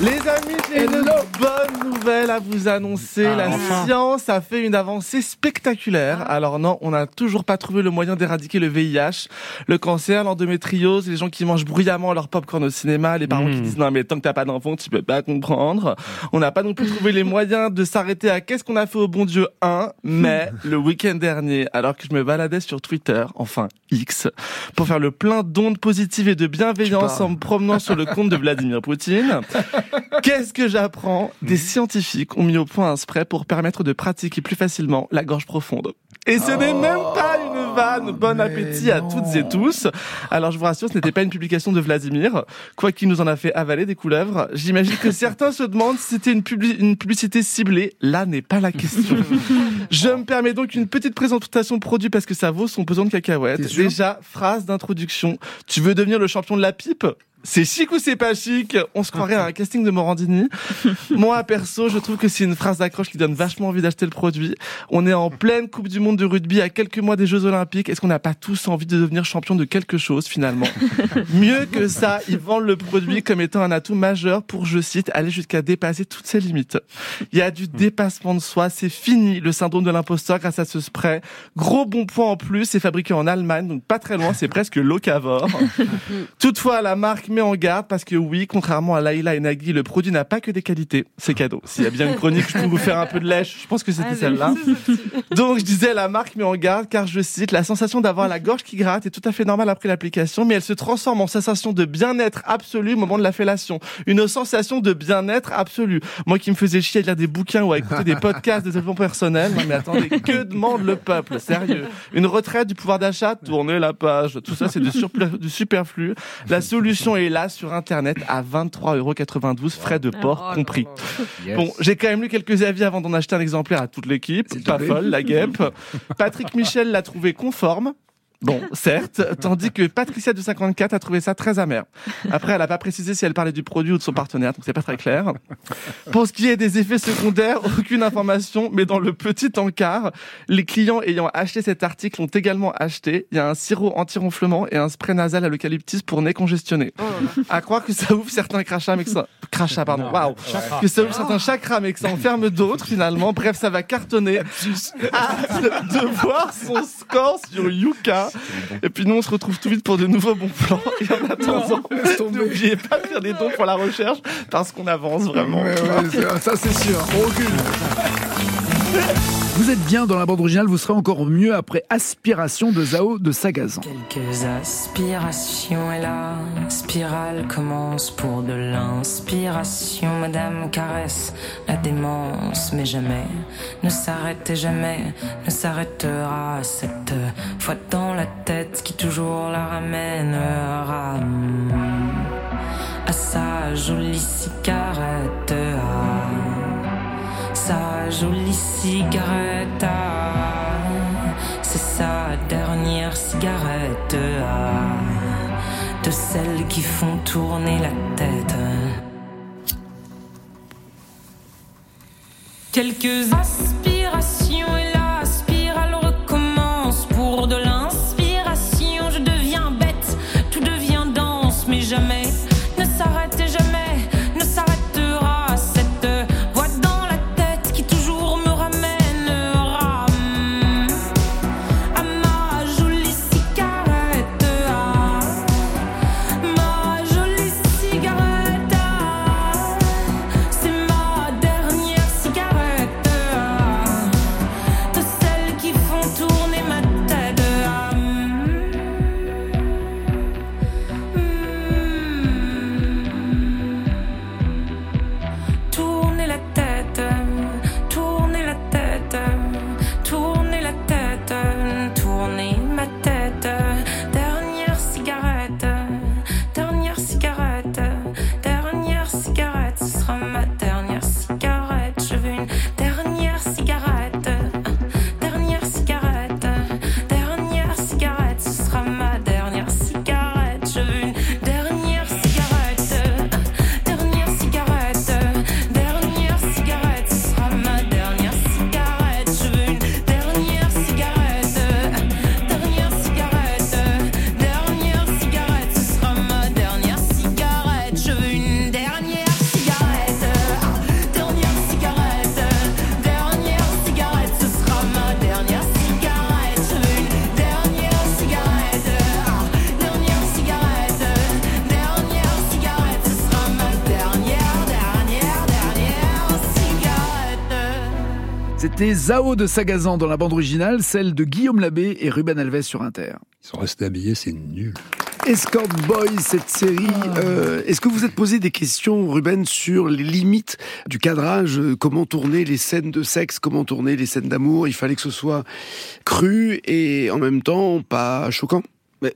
Les amis, j'ai une bonne nouvelle à vous annoncer. Ah, la enfin. science a fait une avancée spectaculaire. Alors non, on n'a toujours pas trouvé le moyen d'éradiquer le VIH, le cancer, l'endométriose, les gens qui mangent bruyamment leur popcorn au cinéma, les parents qui Mm. disent non mais tant que t'as pas d'enfant, tu peux pas comprendre. On n'a pas non plus trouvé les moyens de s'arrêter à qu'est-ce qu'on a fait au bon Dieu 1, mais le week-end dernier, alors que je me baladais sur Twitter, enfin X, pour faire le plein d'ondes positives et de bienveillance en me promenant sur le compte de Vladimir Poutine, Qu'est-ce que j'apprends? Des scientifiques ont mis au point un spray pour permettre de pratiquer plus facilement la gorge profonde. Et ce n'est même pas une vanne. Bon appétit à toutes et tous. Alors je vous rassure, ce n'était pas une publication de Vladimir, quoi qu'il nous en a fait avaler des couleuvres. J'imagine que certains se demandent si c'était une, publi- une publicité ciblée. Là n'est pas la question. [laughs] Je me permets donc une petite présentation produit parce que ça vaut son pesant de cacahuètes. Déjà, phrase d'introduction. Tu veux devenir le champion de la pipe? C'est chic ou c'est pas chic? On se croirait à un casting de Morandini. [laughs] Moi, perso, je trouve que c'est une phrase d'accroche qui donne vachement envie d'acheter le produit. On est en pleine Coupe du Monde de rugby, à quelques mois des Jeux Olympiques. Est-ce qu'on n'a pas tous envie de devenir champion de quelque chose, finalement? [laughs] Mieux que ça, ils vendent le produit comme étant un atout majeur pour, je cite, aller jusqu'à dépasser toutes ses limites. Il y a du dépassement de soi, c'est fini le syndrome de l'imposteur grâce à ce spray. Gros bon point en plus, c'est fabriqué en Allemagne, donc pas très loin, c'est presque locavore. [laughs] Toutefois, la marque met en garde parce que oui, contrairement à Laila et Nagui, le produit n'a pas que des qualités. C'est cadeau. S'il y a bien une chronique, je peux vous faire un peu de lèche. Je pense que c'était celle-là. Donc, je disais, la marque met en garde car je cite, la sensation d'avoir la gorge qui gratte est tout à fait normale après l'application, mais elle se transforme en sensation de bien-être absolu au moment de la fellation. Une sensation de bien-être absolu. Moi qui me faisais chier à lire des bouquins ou à écouter des podcasts de développement personnel. Non, mais attendez, que demande le peuple? Sérieux. Une retraite du pouvoir d'achat? Tournez la page. Tout ça, c'est du, du superflu. La solution est là sur Internet à 23,92 frais de port compris. Bon, j'ai quand même lu quelques avis avant d'en acheter un exemplaire à toute l'équipe. Pas folle, la guêpe. [laughs] Patrick Michel l'a trouvé conforme. Bon, certes, tandis que Patricia de 54 a trouvé ça très amer. Après, elle n'a pas précisé si elle parlait du produit ou de son partenaire, donc c'est pas très clair. Pour ce qui est des effets secondaires, aucune information, mais dans le petit encart, les clients ayant acheté cet article ont également acheté. Il y a un sirop anti-ronflement et un spray nasal à l'eucalyptus pour nez congestionné. À croire que ça ouvre certains crachats, mais que ça, crachats, pardon, waouh, que ça ouvre certains chakras, mais que ça en ferme d'autres finalement. Bref, ça va cartonner. Hâte de voir son score sur Yuka. Et puis nous, on se retrouve tout vite pour de nouveaux bons plans. [laughs] Et en attendant, [laughs] n'oubliez pas de faire des dons pour la recherche parce qu'on avance vraiment. Ouais, ouais, c'est- ça c'est sûr. On recule. [laughs] Vous êtes bien dans la bande originale, vous serez encore mieux après Aspiration de Zao de Sagazan. Quelques aspirations et la spirale commence pour de l'inspiration. Madame caresse la démence, mais jamais ne s'arrête et jamais ne s'arrêtera. Cette fois dans la tête qui toujours la ramènera à sa jolie cigarette. Sa jolie cigarette. C'est sa dernière cigarette. De celles qui font tourner la tête. Quelques aspirations C'était Zao de Sagazan dans la bande originale, celle de Guillaume Labbé et Ruben Alves sur Inter. Ils sont restés habillés, c'est nul. Escort Boys, cette série, euh, est-ce que vous êtes posé des questions, Ruben, sur les limites du cadrage euh, Comment tourner les scènes de sexe Comment tourner les scènes d'amour? Il fallait que ce soit cru et en même temps pas choquant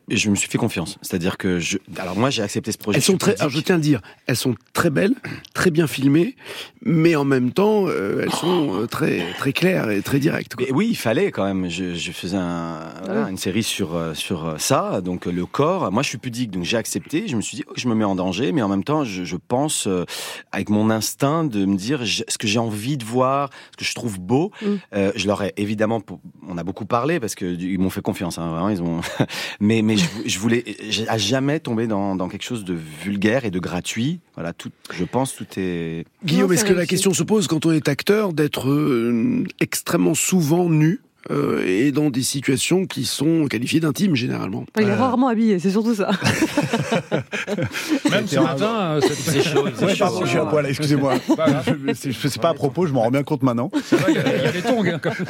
je me suis fait confiance. C'est-à-dire que je. Alors moi, j'ai accepté ce projet. Elles sont très, alors je tiens à dire, elles sont très belles, très bien filmées, mais en même temps, euh, elles sont euh, très très claires et très directes. quoi. Mais oui, il fallait quand même. Je, je faisais un, voilà, une série sur euh, sur ça, donc le corps. Moi, je suis pudique, donc j'ai accepté. Je me suis dit, oh, je me mets en danger, mais en même temps, je, je pense euh, avec mon instinct de me dire ce que j'ai envie de voir, ce que je trouve beau. Mm. Euh, je leur ai évidemment, on a beaucoup parlé parce que ils m'ont fait confiance. Hein, vraiment, ils ont. [laughs] mais mais je, je voulais à jamais tomber dans, dans quelque chose de vulgaire et de gratuit. Voilà, tout. Je pense tout est. Guillaume, est-ce que la question se pose quand on est acteur d'être euh, extrêmement souvent nu? Euh, et dans des situations qui sont qualifiées d'intimes généralement Il est rarement habillé, c'est surtout ça. [laughs] Même ce matin, euh, C'est chaud, Ouais, chaud. pardon, je suis à poil, excusez-moi. C'est- pas à propos, je m'en rends bien compte maintenant. C'est vrai il y a des tongs. hein, [laughs] quand même.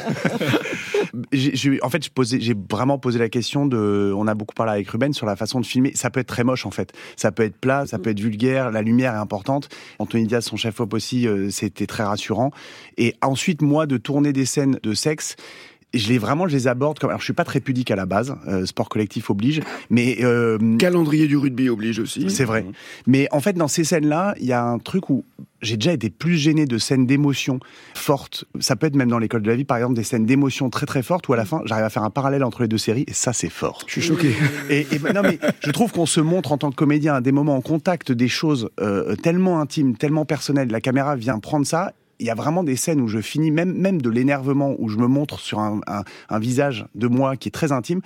En fait, j'ai vraiment posé la question de. On a beaucoup parlé avec Ruben sur la façon de filmer. Ça peut être très moche en fait. Ça peut être plat, ça peut être vulgaire. La lumière est importante. Anthony Diaz, son chef op aussi, euh, c'était très rassurant. Et ensuite, moi, de tourner des scènes de sexe. Je les vraiment, je les aborde comme. Alors, je suis pas très pudique à la base, euh, sport collectif oblige, mais euh, Calendrier du rugby oblige aussi. c'est vrai. Mais en fait, dans ces scènes-là, il y a un truc où j'ai déjà été plus gêné de scènes d'émotion fortes. Ça peut être même dans l'école de la vie, par exemple, des scènes d'émotion très très fortes où à la fin, j'arrive à faire un parallèle entre les deux séries et ça, c'est fort. Je suis choqué. Et, et non, mais je trouve qu'on se montre en tant que comédien à des moments en contact des choses euh, tellement intimes, tellement personnelles. La caméra vient prendre ça. Il y a vraiment des scènes où je finis, même, même de l'énervement, où je me montre sur un, un- un visage de moi qui est très intime,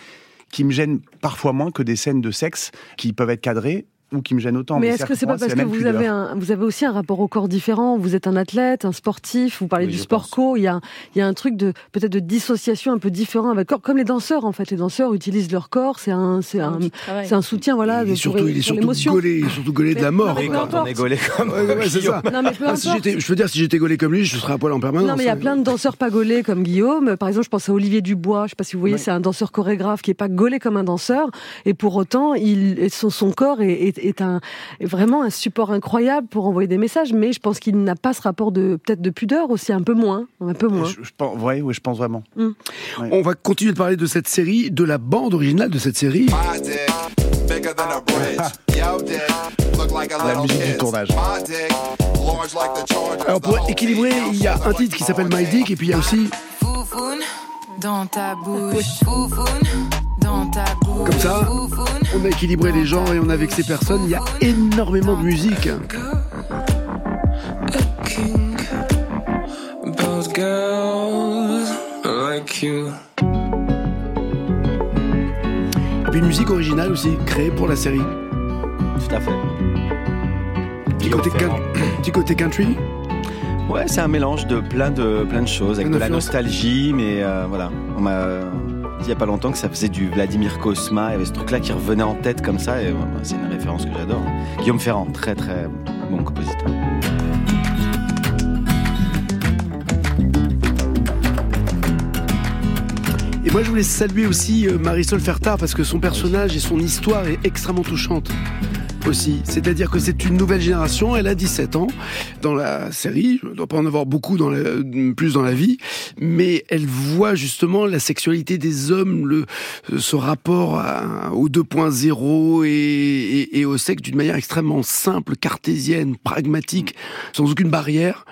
qui me gêne parfois moins que des scènes de sexe qui peuvent être cadrées. Ou qui me gêne autant. Mais est-ce que c'est pas parce que vous avez, un, vous avez aussi un rapport au corps différent Vous êtes un athlète, un sportif, vous parlez Oui, du sport pense. co, il y a, il y a un truc de peut-être de dissociation un peu différent avec le corps, comme les danseurs en fait. Les danseurs utilisent leur corps, c'est un, c'est un, outil de travail. c'est un soutien, voilà. il de- est surtout, pour- il est surtout gaulé, il est surtout gaulé de la mort. quand on est gaulé comme. Ouais, ouais, c'est ça. Non mais peu Ah, si je veux dire, si j'étais gaulé comme lui, je serais à poil en permanence. Non, mais il y a plein de danseurs pas gaulés comme Guillaume. Par exemple, je pense à Olivier Dubois. Je sais pas si vous voyez, c'est un danseur chorégraphe qui est pas gaulé comme un danseur. Et pour autant, il, son, son corps est, est, est un, vraiment un support incroyable pour envoyer des messages. Mais je pense qu'il n'a pas ce rapport de, peut-être de pudeur aussi, un peu moins. Un peu moins. Je, je pense, ouais, je pense vraiment. On va continuer de parler de cette série, de la bande originale de cette série. My dick, bigger than a bridge. [laughs] Yo dick, look like a La musique du tournage. Alors pour équilibrer, il y a un titre qui s'appelle My Dick et puis il y a aussi Foufoune dans ta bouche. Foufoune dans ta bouche. Comme ça, on a équilibré les genres et on a vexé personne. Il y a énormément de musique. Puis une musique originale aussi, créée pour la série. Tout à fait. Petit côté, petit country? Ouais, c'est un mélange de plein de plein de choses, avec de la nostalgie, mais euh, voilà. On m'a euh, il y a pas longtemps que ça faisait du Vladimir Kosma, il y avait ce truc-là qui revenait en tête comme ça, et euh, c'est une référence que j'adore. Guillaume Ferrand, très très bon compositeur. Et moi, je voulais saluer aussi euh, Marisol Fertard parce que son personnage et son histoire est extrêmement touchante aussi. C'est-à-dire que c'est une nouvelle génération, elle a 17 ans dans la série, je ne dois pas en avoir beaucoup dans la- plus dans la vie, mais elle voit justement la sexualité des hommes, le, ce rapport à- au 2.0 et, et, et au sexe d'une manière extrêmement simple, cartésienne, pragmatique, sans aucune barrière.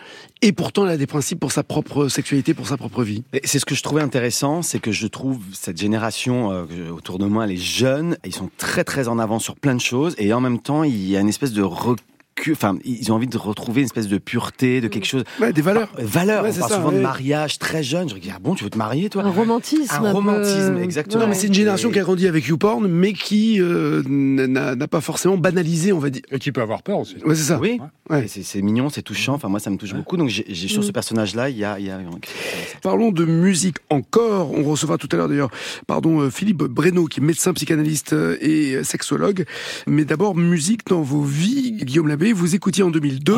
Et pourtant, elle a des principes pour sa propre sexualité, pour sa propre vie. C'est ce que je trouvais intéressant, c'est que je trouve cette génération euh, autour de moi, les jeunes, ils sont très très en avant sur plein de choses, et en même temps, il y a une espèce de enfin, ils ont envie de retrouver une espèce de pureté, de quelque chose. Ouais, des valeurs. Euh, Valeurs. Ouais, on c'est parle ça, souvent de mariage très jeune. Je dis ah bon, tu veux te marier toi? Un romantisme. Un romantisme, exactement. Non, mais c'est une génération Et- qui a grandi avec YouPorn, mais qui euh, n'a pas forcément banalisé, on va dire. Et qui peut avoir peur aussi. Ouais, c'est ça. Oui, c'est mignon, c'est touchant. Enfin, moi, ça me touche beaucoup. Donc, j'ai j'ai- sur ce Mm. personnage-là, il y a, il y a Parlons de musique encore. On recevra tout à l'heure d'ailleurs, pardon, euh, Philippe Breno, qui est médecin psychanalyste euh, et sexologue. Mais d'abord, musique dans vos vies. Guillaume Labbé, vous écoutiez en 2002.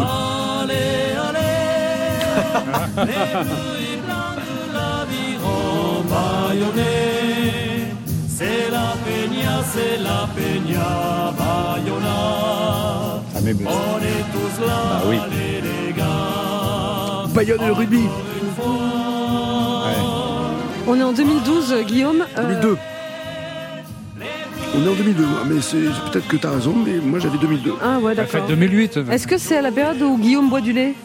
Ah, mais bon. Ah oui. Bayonne et le rugby. On est en 2012, Guillaume. Euh, 2002. On est en 2002, moi, mais peut-être que tu as raison, mais moi j'avais 2002. Ah ouais, La fête d'accord. 2008. Est-ce que c'est à la période où Guillaume boit du lait?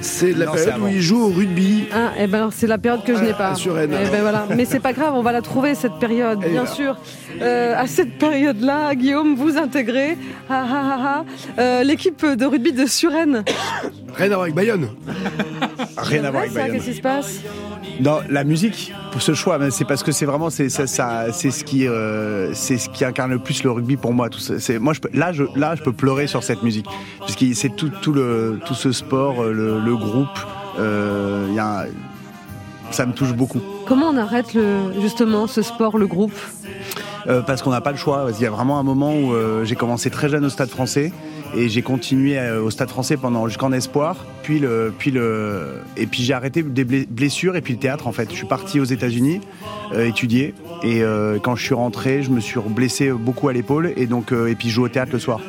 C'est la Non, période où il joue au rugby. Ah, eh ben alors, c'est la période que je n'ai pas. à Suresnes. Eh ben voilà. Mais c'est pas grave, on va la trouver cette période, est bien là. sûr. Euh, à cette période-là, Guillaume, vous intégrez ah, ah, ah, ah, euh, l'équipe de rugby de Suresnes. Rien à voir avec Bayonne. Rien à voir avec ça, Bayonne. Qu'est-ce qui se passe? Non, la musique, pour ce choix, mais c'est parce que c'est vraiment c'est ça, ça- c'est ce qui euh, c'est ce qui incarne le plus le rugby pour moi. Tout ça, c'est moi je peux, là je là je peux pleurer sur cette musique parce que c'est tout tout le tout ce sport, euh, le, le groupe, euh, y a ça me touche beaucoup. Comment on arrête le, justement ce sport, le groupe? Euh, parce qu'on n'a pas le choix. Il y a vraiment un moment où euh, j'ai commencé très jeune au Stade Français et j'ai continué euh, au Stade Français pendant jusqu'en espoir. Puis le, puis le, et puis j'ai arrêté des ble- blessures et puis le théâtre en fait. Je suis parti aux États-Unis étudier et quand je suis rentré, je me suis blessé beaucoup à l'épaule et donc et puis je joue au théâtre le soir.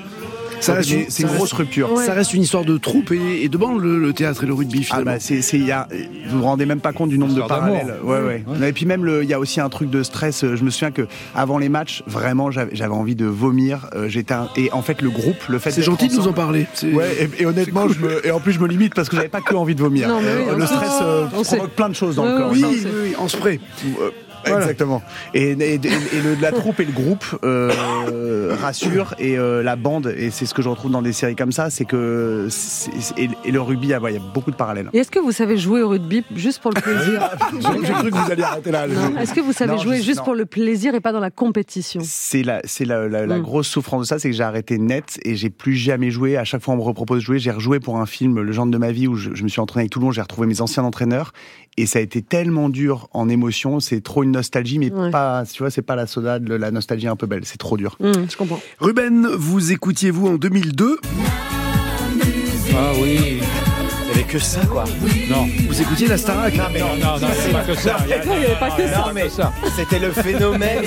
Ça Donc, reste mais une- c'est une grosse rupture. Ouais. Ça reste une histoire de troupe et, et de bande, le, le théâtre et le rugby Ah finalement. bah c'est y a vous vous rendez même pas compte du nombre de parallèles. Ouais ouais. Et puis même il y a aussi un truc de stress. Je me souviens que avant les matchs, vraiment j'avais j'avais envie de vomir. Euh, J'étais un- et en fait le groupe, le fait c'est gentil de nous en parler. C'est- Ouais, et, et honnêtement, je me, et en plus je me limite parce que j'avais pas que envie de vomir. Non, mais oui, Euh, le stress euh, On sait. provoque plein de choses dans le corps. Oui, Non, oui, oui, en spray. Euh, Exactement. Et, et- et- et le- la troupe et le groupe euh, [coughs] rassurent et euh, la bande, et c'est ce que je retrouve dans des séries comme ça, c'est que c'est- et, et le rugby, ah ouais, il y a beaucoup de parallèles. Et est-ce que vous savez jouer au rugby juste pour le plaisir [laughs] J'ai j'ai cru que vous alliez arrêter là. Non. Est-ce que vous savez Non, jouer je- juste non. pour le plaisir et pas dans la compétition C'est la, c'est la, la, la Mm. grosse souffrance de ça, c'est que j'ai arrêté net et j'ai plus jamais joué. À chaque fois, on me repropose de jouer. J'ai rejoué pour un film, Le genre de ma vie, où je, je me suis entraîné avec Toulon. J'ai retrouvé mes anciens entraîneurs et ça a été tellement dur en émotion. C'est trop une nostalgie, mais Ouais. pas, tu vois, c'est pas la soda, de la nostalgie un peu belle. C'est trop dur. Hum, Je comprends. Ruben, vous écoutiez vous en 2002 Ah oui. Que ça, quoi. Non. Vous écoutiez la Starac Non, non, non, c'est pas que ça. Il n'y avait pas que ça. Non, mais c'était le phénomène,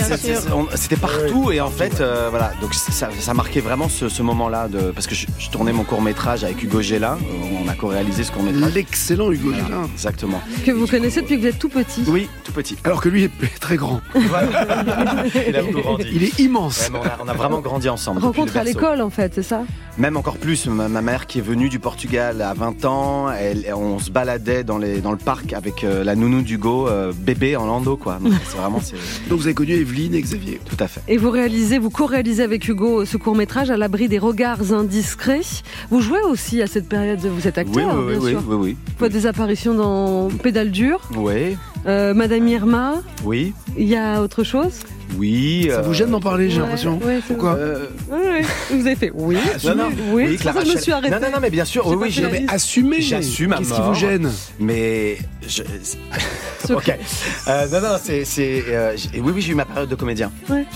c'était partout et en fait, euh, voilà, donc ça, ça marquait vraiment ce, ce moment-là de parce que je, je tournais mon court métrage avec Hugo Gélin, euh, on a co-réalisé ce court métrage. L'excellent Hugo Gélin. Exactement. Que vous connaissez depuis que vous êtes tout petit. Oui, tout petit. Alors que lui est très grand. [laughs] Il a beaucoup grandi. Il est immense. Ouais, on, a, on a vraiment grandi ensemble. Rencontre à l'école en fait, c'est ça? Même encore plus, ma, ma mère qui est venue du Portugal à 20 ans, elle, on se baladait dans, les, dans le parc avec euh, la nounou d'Hugo, euh, bébé en landau, quoi. Donc, C'est vraiment, c'est [laughs] Donc vous avez connu Evelyne et Xavier. tout à fait. Et vous réalisez, vous co-réalisez avec Hugo ce court métrage à l'abri des regards indiscrets. Vous jouez aussi à cette période, vous êtes acteur, Oui, oui, oui, bien oui, sûr. oui, oui. Vous faites des apparitions dans Pédale dure, Oui, euh, Madame Irma, oui, il y a autre chose oui. Ça euh, vous gêne d'en parler, j'ai Ouais, l'impression. ouais, c'est Pourquoi euh, Ouais. Vous avez fait oui, non, non, oui, Clara je me suis arrêtée. Non, non, non, mais bien sûr, J'ai oui, oui, Mais assumez. J'assume Qu'est-ce qui vous gêne Mais je... ok. Euh, non, non, c'est, euh, oui, oui, j'ai eu ma période de comédien. Ouais.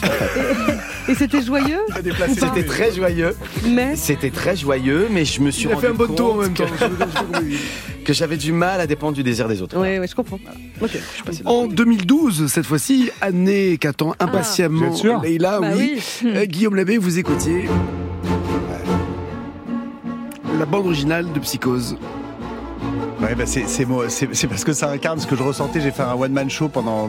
Et, et c'était joyeux, C'était très joyeux. mais C'était très joyeux, mais je me suis Il a rendu fait un bon compte tour en même temps. Que j'avais du mal à dépendre du désir des autres. oui, oui, je comprends. Je En 2012, cette fois-ci, année qu'attend impatiemment Vous êtes sûr Leïla, Bah oui. oui. Euh, Guillaume Labbé, vous écoutiez la bande originale de Psychose. Ouais, bah c'est, parce que ça incarne ce que je ressentais. J'ai fait un one-man show pendant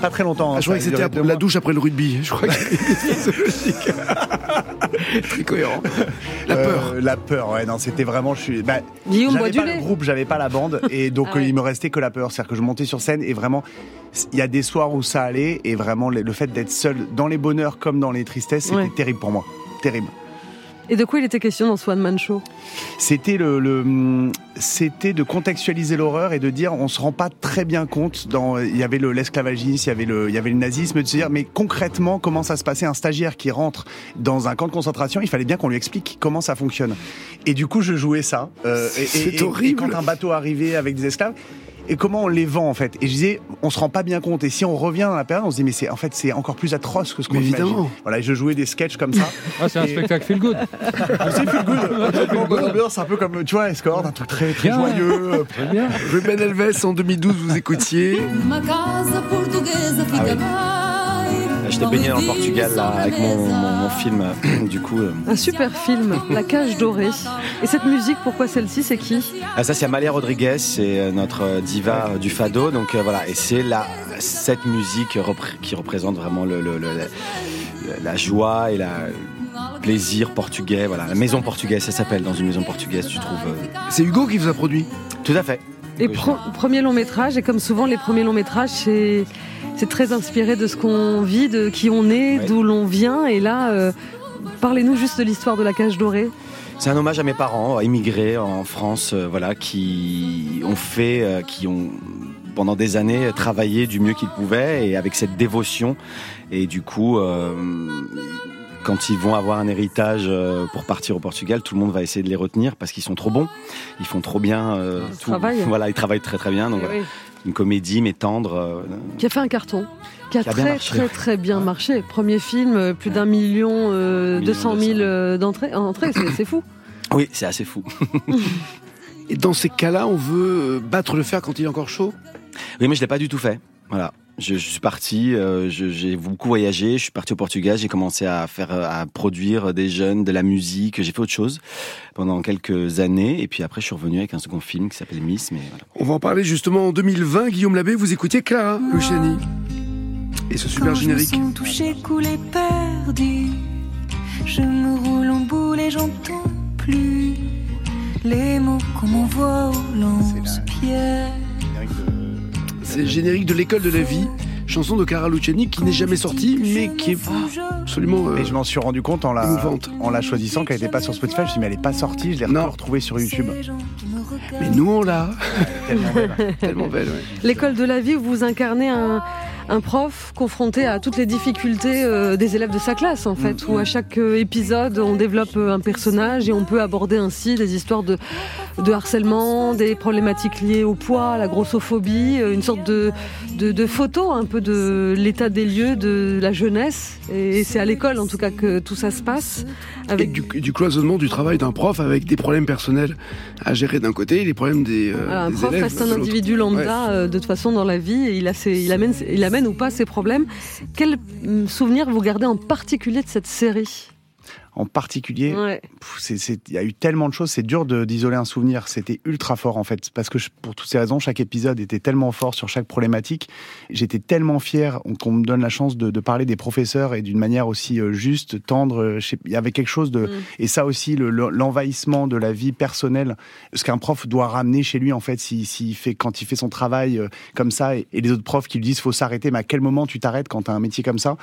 pas très longtemps. hein, Ah, je croyais que c'était la douche après le rugby. Je crois que. [laughs] [laughs] Très cohérent. La Euh, peur. la peur, ouais, non, c'était vraiment. Je suis, bah, Guillaume j'avais pas le groupe, j'avais pas la bande, et [laughs] donc Ah ouais. il me restait que la peur. C'est-à-dire que je montais sur scène et vraiment, il y a des soirs où ça allait, et vraiment le, le fait d'être seul dans les bonheurs comme dans les tristesses, c'était Ouais. terrible pour moi. Terrible. Et de quoi il était question dans ce One Man Show? C'était le, le, c'était de contextualiser l'horreur et de dire on se rend pas très bien compte dans il y avait le l'esclavagisme, il y avait le il y avait le nazisme de se dire mais concrètement comment ça se passait? Un stagiaire qui rentre dans un camp de concentration, il fallait bien qu'on lui explique comment ça fonctionne. Et du coup je jouais ça euh, et, et- C'est et- et horrible. quand un bateau arrivait avec des esclaves et comment on les vend en fait? Et je disais, on se rend pas bien compte. Et si on revient dans la période, on se dit, mais c'est en fait c'est encore plus atroce que ce qu'on imagine. évidemment. Voilà, et je jouais des sketchs comme ça. [laughs] Ah, c'est un spectacle feel good. C'est feel good. [laughs] Bonne ambiance, un peu comme, tu vois, Escort, un truc très, très Bien. joyeux. Très bien. Ruben Elves, en 2012, vous écoutiez. Uma casa portuguesa fica oui. J'étais baigné dans le Portugal là, avec mon, mon, mon film. Du coup, euh, Un super film, La cage dorée. Et cette musique, pourquoi celle-ci C'est qui? Ah, ça c'est Amalia Rodriguez, c'est euh, notre euh, diva euh, du fado. Donc euh, voilà, et c'est la cette musique repré- qui représente vraiment le, le- le- la, la joie et la le plaisir portugais. Voilà, la maison portugaise, ça s'appelle dans une maison portugaise. Tu trouves euh, C'est Hugo qui vous a produit? tout à fait. Et pro- premier long métrage, et comme souvent les premiers longs métrages, c'est très inspiré de ce qu'on vit, de qui on est, Ouais. d'où l'on vient. Et là, euh, parlez-nous juste de l'histoire de la cage dorée. C'est un hommage à mes parents, immigrés en France, euh, voilà, qui ont fait, euh, qui ont pendant des années travaillé du mieux qu'ils pouvaient et avec cette dévotion. Et du coup, quand ils vont avoir un héritage euh, pour partir au Portugal, tout le monde va essayer de les retenir parce qu'ils sont trop bons, ils font trop bien euh, Ils tout. travaillent. Voilà, ils travaillent très très bien. Donc Eh voilà, oui. une comédie mais tendre. euh, Qui a fait un carton. Qui a, Qui a bien très très très bien marché. Premier film, plus d'un million, euh, Million 200 000 deux cents. euh, d'entrées. entrées, c'est c'est fou. [coughs] Oui, c'est assez fou. [laughs] Et dans ces cas-là, on veut battre le fer quand il est encore chaud? Oui, mais je l'ai pas du tout fait. Voilà. Je, je suis parti, euh, j'ai beaucoup voyagé, je suis parti au Portugal, j'ai commencé à faire, euh, à produire des jeunes, de la musique, j'ai fait autre chose pendant quelques années, et puis après je suis revenu avec un second film qui s'appelle Miss, mais voilà. On va en parler justement en 2020. Guillaume Labbé, vous écoutiez Clara Luciani. Et ce super Quand je me générique. sens touché, coulé, perdu, je me roule en boule et j'entends plus les mots qu'on m'envoie au lance-pierre. C'est le générique de l'école de la vie. chanson de Clara Luciani qui n'est jamais sortie, mais qui est absolument. euh, Et je m'en suis rendu compte en la, émouvante. en la choisissant qu'elle n'était pas sur Spotify. Je me suis dit, mais elle n'est pas sortie, je l'ai retrouvée sur YouTube. Mais nous, on l'a. Tellement belle. [laughs] Tellement belle, ouais. L'école de la vie où vous incarnez un, un prof confronté à toutes les difficultés euh, des élèves de sa classe, en fait, où à chaque euh, épisode, on développe euh, un personnage et on peut aborder ainsi des histoires de, de harcèlement, des problématiques liées au poids, à la grossophobie, une sorte de, de, de photo un peu de l'état des lieux de la jeunesse. Et c'est à l'école, en tout cas, que tout ça se passe. Et Avec du, du cloisonnement du travail d'un prof avec des problèmes personnels à gérer d'un côté et les problèmes des, euh, un des prof élèves reste un individu lambda Ouais. euh, de toute façon dans la vie et il, a ses- il, amène, il amène ou pas ses problèmes. Quel hum, souvenir vous gardez en particulier de cette série? En particulier, Ouais. il y a eu tellement de choses, c'est dur d'isoler un souvenir. C'était ultra fort en fait, parce que je- pour toutes ces raisons, chaque épisode était tellement fort sur chaque problématique. J'étais tellement fier qu'on me donne la chance de, de parler des professeurs et d'une manière aussi euh, juste, tendre. euh, Il y avait quelque chose de, et ça aussi, le- le- l'envahissement de la vie personnelle, ce qu'un prof doit ramener chez lui en fait, s'il s'il fait quand il fait son travail euh, comme ça, et, et les autres profs qui lui disent faut s'arrêter, mais à quel moment tu t'arrêtes quand tu as un métier comme ça?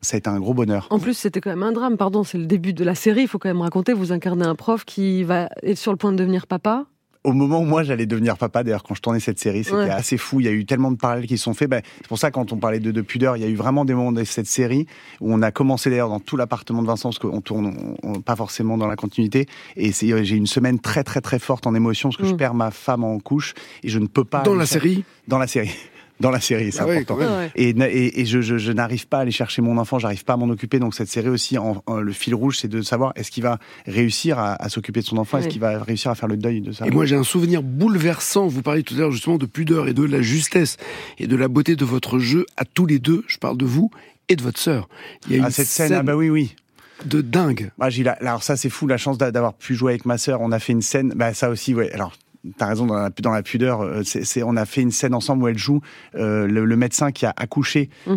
Ça a été un gros bonheur. En plus, c'était quand même un drame, pardon, c'est le début de la série, il faut quand même raconter, vous incarnez un prof qui va être sur le point de devenir papa. au moment où moi j'allais devenir papa, d'ailleurs, quand je tournais cette série, c'était Ouais. assez fou. Il y a eu tellement de parallèles qui se sont faits. Ben, c'est pour ça, quand on parlait de, de pudeur, il y a eu vraiment des moments de cette série où on a commencé d'ailleurs dans tout l'appartement de Vincent, parce qu'on tourne on- on- pas forcément dans la continuité. Et c'est- j'ai une semaine très, très, très forte en émotion, parce que je Mm. perds ma femme en couche et je ne peux pas. Dans la série? Dans la série. Dans la série, c'est Ah important. Ouais. Et, et, et je, je, je n'arrive pas à aller chercher mon enfant, j'arrive pas à m'en occuper. Donc cette série aussi, en, en- le fil rouge, c'est de savoir est-ce qu'il va réussir à, à s'occuper de son enfant, est-ce qu'il va réussir à faire le deuil de ça? Et moi, j'ai un souvenir bouleversant. Vous parliez tout à l'heure justement de pudeur et de la justesse et de la beauté de votre jeu à tous les deux. Je parle de vous et de votre sœur. Il y a Ah, une cette scène, ah bah oui, oui. de dingue. Moi, j'ai la- alors ça, c'est fou, la chance d'a- d'avoir pu jouer avec ma sœur. On a fait une scène, bah ça aussi, ouais. Alors. T'as raison dans la, dans la pudeur. euh, on a fait une scène ensemble où elle joue euh, le, le médecin qui a accouché. Mm.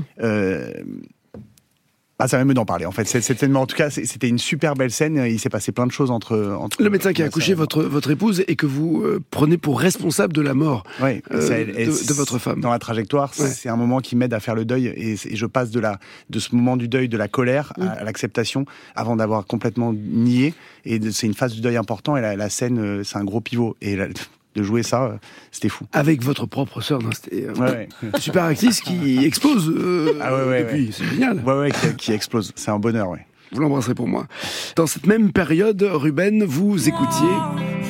Ah, ça m'aime d'en parler. En fait, C'est- c'était en tout cas, c'était une super belle scène. Il s'est passé plein de choses entre entre Le médecin qui a accouché votre, votre épouse et que vous euh, prenez pour responsable de la mort Ouais, euh, ça, de, elle- elle- de votre femme. Dans la trajectoire, Ouais. c'est un moment qui m'aide à faire le deuil et, et je passe de la de ce moment du deuil, de la colère Mm. à, à l'acceptation, avant d'avoir complètement nié. Et de- c'est une phase du deuil important. Et la, la scène, euh, c'est un gros pivot. Et la- de jouer ça, c'était fou. Avec votre propre sœur, non, c'était euh, Ouais, ouais. [laughs] super actrice qui [laughs] explose euh, Ah ouais, ouais, depuis. ouais. C'est génial. Ouais, ouais, qui, qui explose. C'est un bonheur, ouais. Vous l'embrasserez pour moi. Dans cette même période, Ruben, vous écoutiez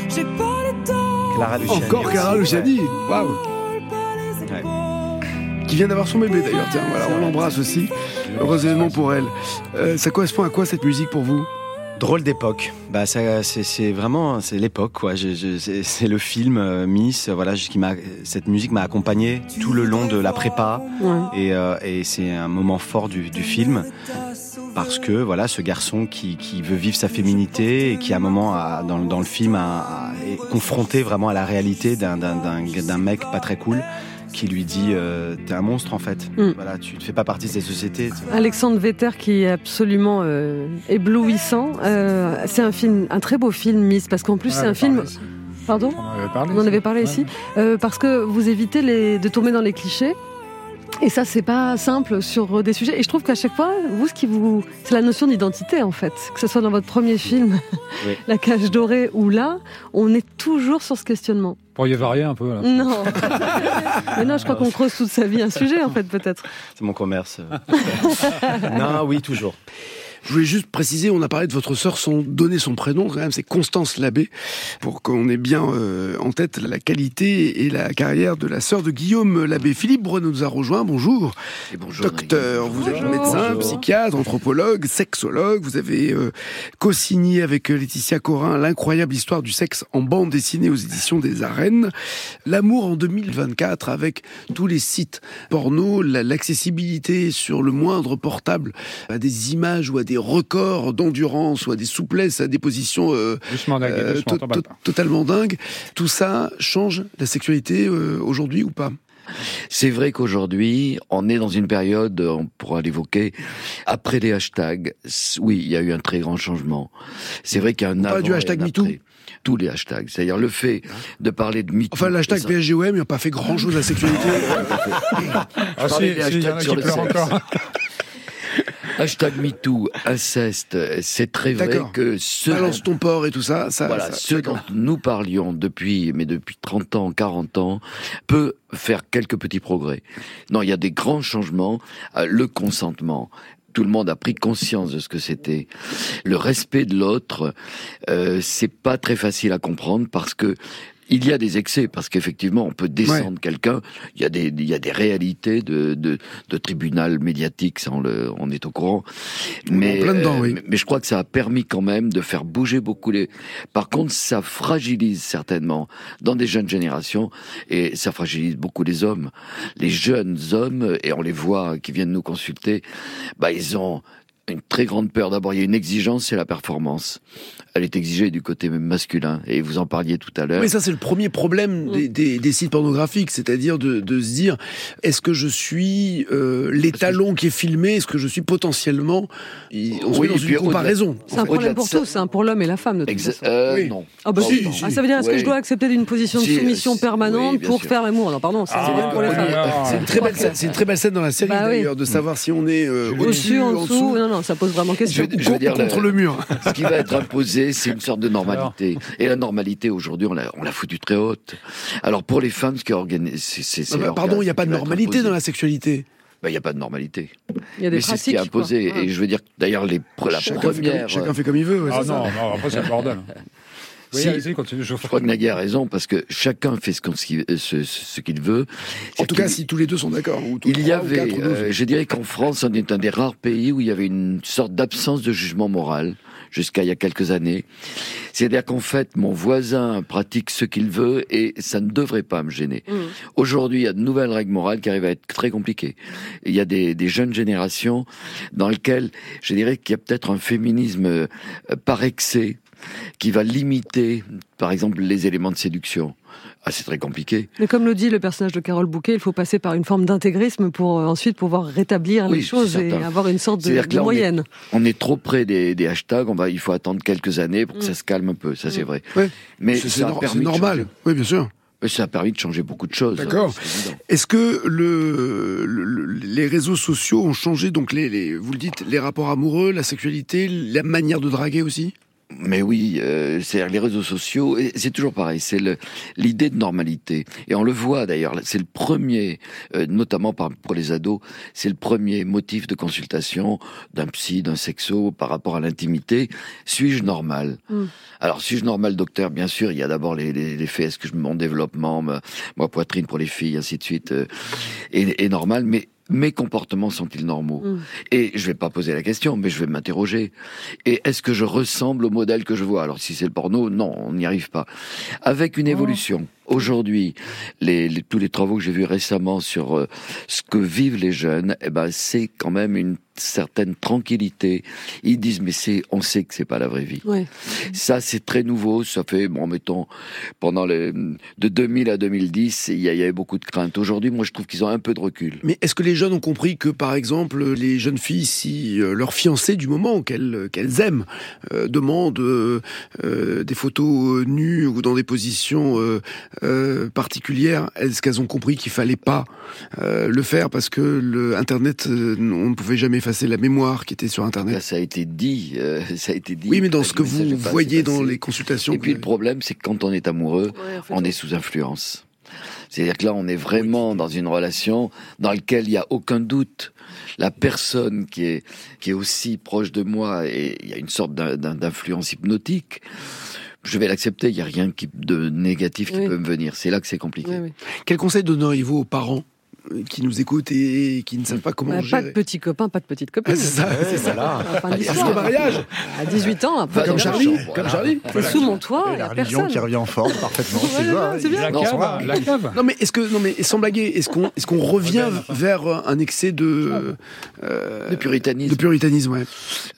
J'ai pas le temps. Clara Luciani. encore aussi. Clara Luciani. Waouh. Ouais. Qui vient d'avoir son bébé d'ailleurs. Tiens, voilà, on l'embrasse aussi. Heureux événement pour elle. Euh, ça correspond à quoi cette musique pour vous? Drôle d'époque. Bah ça, c'est, c'est vraiment, c'est l'époque quoi. Je, je- c'est, c'est le film euh, Miss. Voilà, qui m'a, cette musique m'a accompagné tout le long de la prépa Ouais. et, euh, et c'est un moment fort du, du film parce que voilà, ce garçon qui, qui veut vivre sa féminité et qui à un moment a- dans, dans le film a- a- est confronté vraiment à la réalité d'un, d'un, d'un, d'un mec pas très cool qui lui dit euh, t'es un monstre en fait. Mm. Voilà, tu ne fais pas partie de cette société. Alexandre Vetter qui est absolument euh, éblouissant. Euh, c'est un film, un très beau film, Miss, parce qu'en plus c'est un film. ici. Pardon On en avait parlé. On en ici. avait parlé Ouais. ici. Euh, parce que vous évitez les, de tomber dans les clichés. Et ça, c'est pas simple sur des sujets. Et je trouve qu'à chaque fois, vous, ce qui vous, c'est la notion d'identité en fait. Que ce soit dans votre premier film, [laughs] Oui. La Cage Dorée, ou là, on est toujours sur ce questionnement. Vous pourriez varier un peu. Là. Non. [laughs] Mais non, je crois qu'on creuse toute sa vie un sujet en fait, peut-être. C'est mon commerce. [laughs] non, oui, toujours. Je voulais juste préciser, on a parlé de votre sœur sans donner son prénom, quand même, c'est Constance Labbé, pour qu'on ait bien euh, en tête la qualité et la carrière de la sœur de Guillaume Labbé. Philippe Brun nous a rejoint, bonjour. bonjour, Docteur, vous êtes Bonjour. médecin, Bonjour. psychiatre, anthropologue, sexologue, vous avez euh, co-signé avec Laetitia Corin l'incroyable histoire du sexe en bande dessinée aux éditions des arènes. L'amour en 2024 avec tous les sites porno, la- l'accessibilité sur le moindre portable à des images ou à des records d'endurance ou à des souplesses, à des positions euh, euh, to- to- totalement dingues. Tout ça change la sexualité euh, aujourd'hui ou pas? C'est vrai qu'aujourd'hui, on est dans une période, on pourra l'évoquer, après les hashtags. Oui, il y a eu un très grand changement. C'est vrai qu'il y a un parle avant du hashtag MeToo tous les hashtags. C'est-à-dire le fait de parler de mytho. Enfin, l'hashtag PSGOM, il n'a pas fait grand chose à la sexualité. Ah, si, des si, il y en a qui le pleurent encore. [laughs] Hashtag MeToo, inceste, c'est très vrai que ce Balance ton porc et tout ça. ça voilà, ça- ce dont nous parlions depuis, mais depuis 30 ans, 40 ans, peut faire quelques petits progrès. Non, il y a des grands changements. Euh, Le consentement. Tout le monde a pris conscience de ce que c'était. Le respect de l'autre, euh, c'est pas très facile à comprendre parce que il y a des excès, parce qu'effectivement, on peut descendre quelqu'un. Il y a des, il y a des réalités de, de, de tribunal médiatique, ça on, le, on est au courant. Mais, plein dedans, oui. mais je crois que ça a permis quand même de faire bouger beaucoup les. Par contre, ça fragilise certainement dans des jeunes générations et ça fragilise beaucoup les hommes. Les jeunes hommes, et on les voit qui viennent nous consulter, bah ils ont une très grande peur. D'abord, il y a une exigence, c'est la performance. Elle est exigée du côté même masculin. Et vous en parliez tout à l'heure. Mais ça, c'est le premier problème des, des- des sites pornographiques, c'est-à-dire de, de se dire est-ce que je suis euh, l'étalon qui est filmé Est-ce que je suis potentiellement On se Oui, met dans une comparaison. C'est un problème pour tous, c'est un pour l'homme et la femme de toute Exa- façon. euh, Oui. Non. Ah bah Pas si. Ah, ça veut dire est-ce que je dois accepter d'une position de Si, soumission permanente pour sûr. faire l'amour Non, pardon, c'est Ah, pour les femmes. C'est une très belle scène, c'est une très belle scène dans la série Bah d'ailleurs de savoir si on est euh, Au-dessus, en dessous, non, non, ça pose vraiment question. je veux dire, contre le mur. Ce qui va être imposé, c'est une sorte de normalité. Et la normalité, aujourd'hui, on l'a, on l'a foutue très haute. Alors, pour les femmes, ce qui est organisé, c'est, c'est, c'est Ah bah, Pardon, il n'y a pas de normalité dans la sexualité. Bah, il n'y a pas de normalité. Il y a des Mais c'est ce qui est imposé. quoi. Et je veux dire, d'ailleurs, les, la Chacun fait, comme, première. chacun fait comme il veut. ouais, Ah ça. non, non, après c'est le bordel. [laughs] Oui, Si. allez-y, continue. Je Je crois que Nagui a raison parce que chacun fait ce, ce qu'il- ce- ce qu'il veut. En tout cas, si tous les deux sont d'accord. Il y ou avait, quatre ou douze. euh, je dirais qu'en France, on est un des rares pays où il y avait une sorte d'absence de jugement moral jusqu'à il y a quelques années. C'est-à-dire qu'en fait, mon voisin pratique ce qu'il veut et ça ne devrait pas me gêner. Mm. Aujourd'hui, il y a de nouvelles règles morales qui arrivent à être très compliquées. Il y a des, des jeunes générations dans lesquelles je dirais qu'il y a peut-être un féminisme euh, par excès qui va limiter, par exemple, les éléments de séduction. Ah, c'est très compliqué. Mais comme le dit le personnage de Carole Bouquet, il faut passer par une forme d'intégrisme pour euh, ensuite pouvoir rétablir Oui, les choses et avoir une sorte de, C'est-à-dire que de là, on est- moyenne. On est trop près des, des hashtags, on va, il faut attendre quelques années pour que ça se calme un peu, ça c'est vrai. Ouais. Mais C'est- c'est ça a nor- permis c'est de normal. changer- Oui, bien sûr. mais ça a permis de changer beaucoup de choses. D'accord. c'est évident. Est-ce que le, le- le- les réseaux sociaux ont changé donc les, les vous le dites les rapports amoureux, la sexualité, la manière de draguer aussi? Mais oui, euh, c'est les réseaux sociaux, c'est toujours pareil, c'est l'idée de normalité. Et on le voit d'ailleurs, c'est le premier, euh, notamment par, pour les ados, c'est le premier motif de consultation d'un psy, d'un sexo par rapport à l'intimité. Suis-je normal? Mm. Alors, suis-je normal, docteur? Bien sûr, il y a d'abord les, les, les faits, est-ce que je, mon développement, ma, ma poitrine pour les filles, ainsi de suite, euh, est, est normal, mais mes comportements sont-ils normaux Mm. Et je vais pas poser la question, mais je vais m'interroger. Et est-ce que je ressemble au modèle que je vois? Alors si c'est le porno, non, on n'y arrive pas. Avec une évolution. Aujourd'hui, les, les- tous les travaux que j'ai vus récemment sur euh, ce que vivent les jeunes, eh ben c'est quand même une certaine tranquillité. Ils disent mais c'est, on sait que c'est pas la vraie vie. Ouais. Ça, c'est très nouveau. Ça fait, bon, mettons, pendant les, de 2000 à 2010, il y, a- il y avait beaucoup de craintes. Aujourd'hui, moi, je trouve qu'ils ont un peu de recul. Mais est-ce que les jeunes ont compris que, par exemple, les jeunes filles, si euh, leur fiancé du moment qu'elles qu'elles aiment euh, demande euh, euh, des photos euh, nues ou dans des positions euh, particulières, est-ce qu'elles ont compris qu'il fallait pas euh, le faire parce que le Internet, euh, on ne pouvait jamais effacer la mémoire qui était sur Là, Internet? Ça a été dit, euh, ça a été dit. Oui, mais dans ce que vous voyez dans les consultations. Et puis que- le problème, c'est que quand on est amoureux, on est sous influence. C'est-à-dire que là, on est vraiment dans une relation dans laquelle il n'y a aucun doute. La personne qui est, qui est aussi proche de moi, et il y a une sorte d'in- d'in- d'influence hypnotique, je vais l'accepter, il n'y a rien qui, de négatif qui Oui. peut me venir. C'est là que c'est compliqué. Ouais, ouais. Quel conseil donneriez-vous aux parents euh, qui nous écoutent et qui ne savent pas comment Bah, pas de petits copains, pas de petites copines. Ah, c'est ça, c'est ça. La de l'histoire. qu'au mariage, À 18 ans, après, dans comme la Charlie, comme voilà. Charlie. c'est sous mon toit, il Et la a religion personne. qui revient en force parfaitement. c'est Voilà, ça, c'est bien. La Non, cave, la cave. Non mais est-ce que non mais sans blaguer, est-ce qu'on est-ce qu'on revient vers un excès de euh, Le puritanisme. de puritanisme ouais.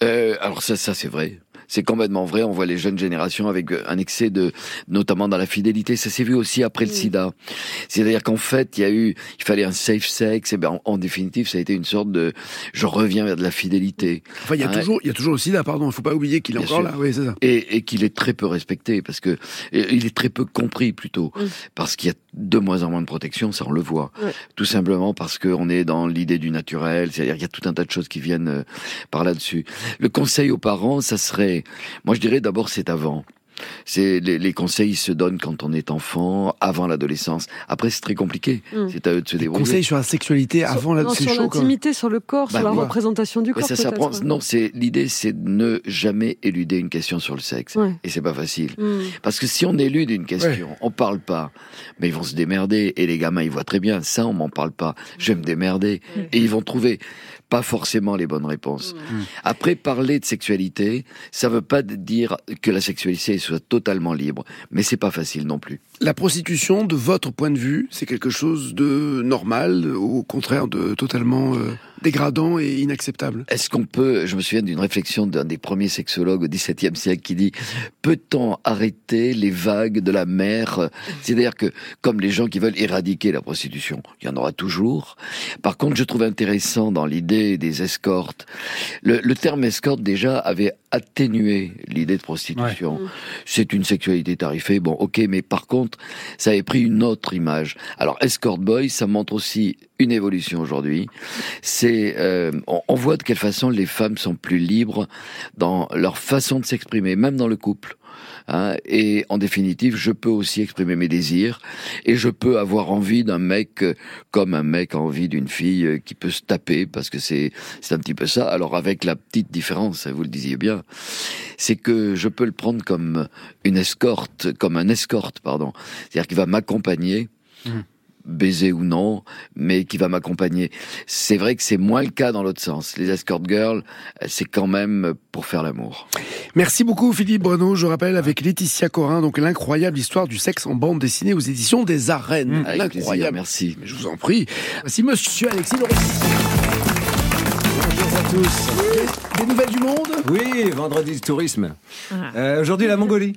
Euh, alors ça, ça c'est vrai. C'est complètement vrai. On voit les jeunes générations avec un excès de, notamment dans la fidélité. Ça s'est vu aussi après le sida. C'est-à-dire qu'en fait, il y a eu, il fallait un safe sex. Et ben, en, en définitive, ça a été une sorte de, je reviens vers de la fidélité. Enfin, il y a Hein, toujours, il y a toujours aussi là, pardon, il faut pas oublier qu'il est Bien encore sûr. là. Oui, c'est ça. et, et qu'il est très peu respecté parce que il est très peu compris plutôt parce qu'il y a de moins en moins de protection, ça on le voit. Ouais. Tout simplement parce qu'on est dans l'idée du naturel, c'est-à-dire qu'il y a tout un tas de choses qui viennent euh, par là-dessus. Le conseil aux parents, ça serait, moi je dirais d'abord c'est avant. C'est les, les conseils ils se donnent quand on est enfant, avant l'adolescence. Après c'est très compliqué. Mm. C'est à eux de se débrouiller. Conseil sur la sexualité avant la, Non, c'est sur l'intimité, sur le corps, Bah, sur la représentation du Ouais, corps. ça ouais. Non, c'est l'idée, c'est de ne jamais éluder une question sur le sexe. Ouais. Et c'est pas facile. Mm. Parce que si on élude une question, on parle pas, mais ils vont se démerder. Et les gamins, ils voient très bien, ça, on m'en parle pas. Je vais me démerder. Et ils vont trouver pas forcément les bonnes réponses. Après, parler de sexualité, ça veut pas dire que la sexualité soit totalement libre, mais c'est pas facile non plus. La prostitution, de votre point de vue, c'est quelque chose de normal, au contraire de totalement euh, dégradant et inacceptable. Est-ce qu'on peut, je me souviens d'une réflexion d'un des premiers sexologues au XVIIe siècle qui dit, peut-on arrêter les vagues de la mer? C'est-à-dire que, comme les gens qui veulent éradiquer la prostitution, il y en aura toujours. Par contre, je trouve intéressant dans l'idée des escortes, le, le terme escorte déjà avait atténué l'idée de prostitution. C'est une sexualité tarifée, bon, ok, mais par contre, ça avait pris une autre image. Alors, escort boy, ça montre aussi une évolution aujourd'hui. C'est, euh, on, on voit de quelle façon les femmes sont plus libres dans leur façon de s'exprimer, même dans le couple. Hein, et en définitive, je peux aussi exprimer mes désirs et je peux avoir envie d'un mec euh, comme un mec a envie d'une fille euh, qui peut se taper parce que c'est c'est un petit peu ça. Alors avec la petite différence, vous le disiez bien, c'est que je peux le prendre comme une escorte, comme un escorte, pardon. C'est-à-dire qu'il va m'accompagner baiser ou non, mais qui va m'accompagner. C'est vrai que c'est moins le cas dans l'autre sens. Les escort girls, euh, c'est quand même pour faire l'amour. Merci beaucoup Philippe Bruno. Je rappelle avec Laetitia Corin, donc l'incroyable histoire du sexe en bande dessinée aux éditions des Arènes. Avec plaisir, L'incroyable. merci. Mais je vous en prie. Voici Monsieur Alexis Laurent. Bonjour à tous. Des nouvelles du monde? Oui, vendredi du tourisme. Euh, Aujourd'hui, la Mongolie.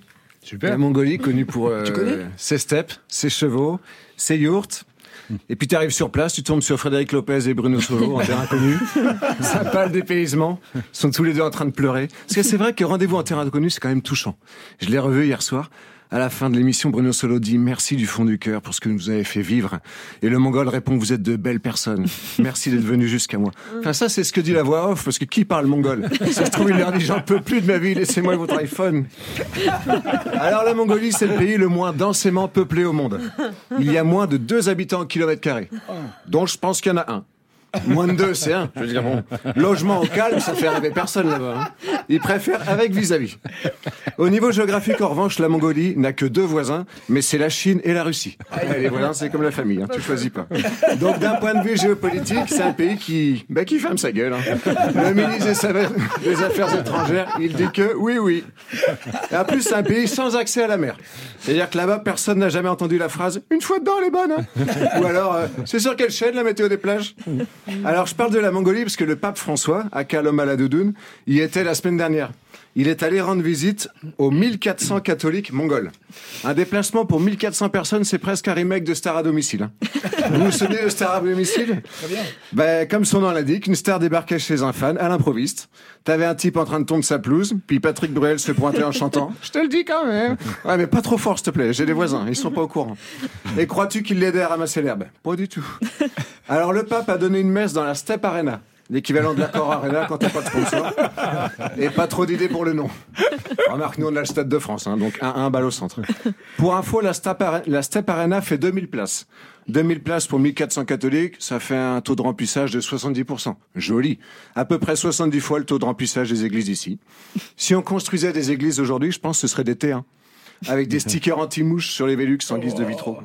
Super. La Mongolie, connue pour [laughs] euh, ses steppes, ses chevaux, ses yourtes. Et puis tu arrives sur place, tu tombes sur Frédéric Lopez et Bruno Solo en terrain inconnu. [laughs] Ça parle dépaysement. Ils sont tous les deux en train de pleurer. Parce que c'est vrai que rendez-vous en terrain inconnu, c'est quand même touchant. Je l'ai revu hier soir. À la fin de l'émission, Bruno Solo dit merci du fond du cœur pour ce que vous avez fait vivre. Et le Mongol répond vous êtes de belles personnes. [laughs] Merci d'être venu jusqu'à moi. Enfin ça c'est ce que dit la voix off parce que qui parle mongol? Ça se trouve il leur dit j'en peux plus de ma vie, laissez-moi votre iPhone. Alors la Mongolie c'est le pays le moins densément peuplé au monde. Il y a moins de deux habitants au kilomètre carré. Donc je pense qu'il y en a un. Moins de deux, c'est un. Je veux dire, bon, logement au calme, ça fait rêver personne là-bas. hein. Ils préfèrent avec vis-à-vis. Au niveau géographique, en revanche, la Mongolie n'a que deux voisins, mais c'est la Chine et la Russie. Les voisins, c'est comme la famille, hein, tu choisis pas. Donc, d'un point de vue géopolitique, c'est un pays qui, bah, qui ferme sa gueule. hein. Le ministre des Affaires- des Affaires étrangères, il dit que oui, oui. Et en plus, c'est un pays sans accès à la mer. C'est-à-dire que là-bas, personne n'a jamais entendu la phrase « une fois dedans, elle est bonne hein. Ou alors euh, c'est sur quelle chaîne la météo des plages ?» Alors, je parle de la Mongolie parce que le pape François, à Kalom Aladoudoun, y était la semaine dernière. Il est allé rendre visite aux 1400 catholiques mongols. Un déplacement pour 1400 personnes, c'est presque un remake de Star à domicile. hein. [laughs] Vous vous souvenez de Star à domicile? Ben, Comme son nom l'indique, une star débarquait chez un fan à l'improviste. T'avais un type en train de tondre sa pelouse, puis Patrick Bruel se pointait en chantant [laughs] « Je te le dis quand même !» Ouais, mais pas trop fort, s'il te plaît, j'ai des voisins, ils sont pas au courant. [laughs] Et crois-tu qu'il l'aidait à ramasser l'herbe? Pas du tout. Alors le pape a donné une messe dans la Step Arena, l'équivalent de l'accord Arena quand t'as pas de sponsor. Et pas trop d'idées pour le nom. Remarque, nous on a le Stade de France, hein, donc 1-1 balle au centre. Pour info, la la Step Arena fait 2000 places. 2000 places pour 1400 catholiques, ça fait un taux de remplissage de 70%. Joli. À peu près 70 fois le taux de remplissage des églises ici. Si on construisait des églises aujourd'hui, je pense que ce serait des T1. Avec des stickers anti-mouches sur les Vélux en guise de vitraux.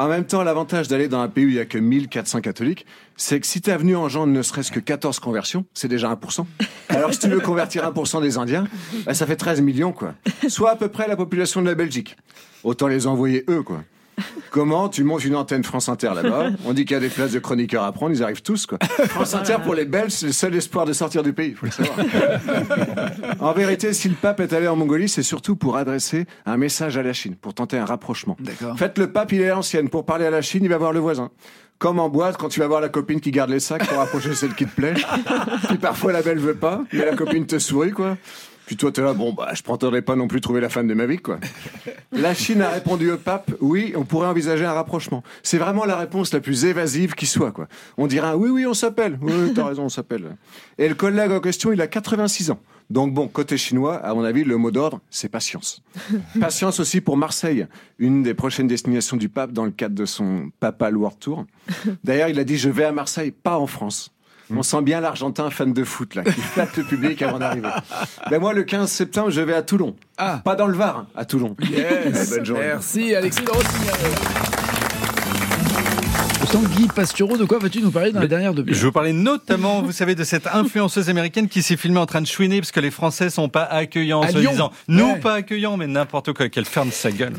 En même temps, l'avantage d'aller dans un pays où il y a que 1400 catholiques, c'est que si t'es venu en genre ne serait-ce que 14 conversions, c'est déjà 1%. Alors si tu veux convertir 1% des Indiens, bah, ça fait 13 millions, quoi. Soit à peu près la population de la Belgique. Autant les envoyer eux, quoi. Comment tu montes une antenne France Inter là-bas [laughs] On dit qu'il y a des places de chroniqueurs à prendre, ils arrivent tous quoi. France Inter pour les Belges, c'est le seul espoir de sortir du pays, faut le savoir. [laughs] En vérité, si le pape est allé en Mongolie, c'est surtout pour adresser un message à la Chine, pour tenter un rapprochement. D'accord. En fait, le pape, il est à l'ancienne. Pour parler à la Chine, il va voir le voisin. Comme en boîte, quand tu vas voir la copine qui garde les sacs pour rapprocher celle qui te plaît. [laughs] Puis parfois, la belle veut pas, mais la copine te sourit, quoi. Puis toi, t'es là, bon, bah, je prétendrai pas non plus trouver la femme de ma vie, quoi. [laughs] La Chine a répondu au pape, oui, on pourrait envisager un rapprochement. C'est vraiment la réponse la plus évasive qui soit, quoi. On dira, oui, oui, on s'appelle. Oui, oui, t'as raison, on s'appelle. Et le collègue en question, il a 86 ans. Donc bon, côté chinois, à mon avis, le mot d'ordre, c'est patience. [laughs] Patience aussi pour Marseille, une des prochaines destinations du pape dans le cadre de son Papal World Tour. [laughs] D'ailleurs, il a dit, je vais à Marseille, pas en France. On sent bien l'Argentin fan de foot, là, qui flatte le public avant d'arriver. Ben moi, le 15 septembre, je vais à Toulon. Pas dans le Var, hein, à Toulon. Yes. [laughs] Bonne journée. Merci Alexis de Rossignol. Tanguy Pastureau, de quoi vas-tu nous parler dans la dernière demi Je vous parlais notamment, vous savez, de cette influenceuse américaine qui s'est filmée en train de chouiner parce que les Français sont pas accueillants, en À se disant nous Ouais. pas accueillants, mais n'importe quoi, qu'elle ferme sa gueule.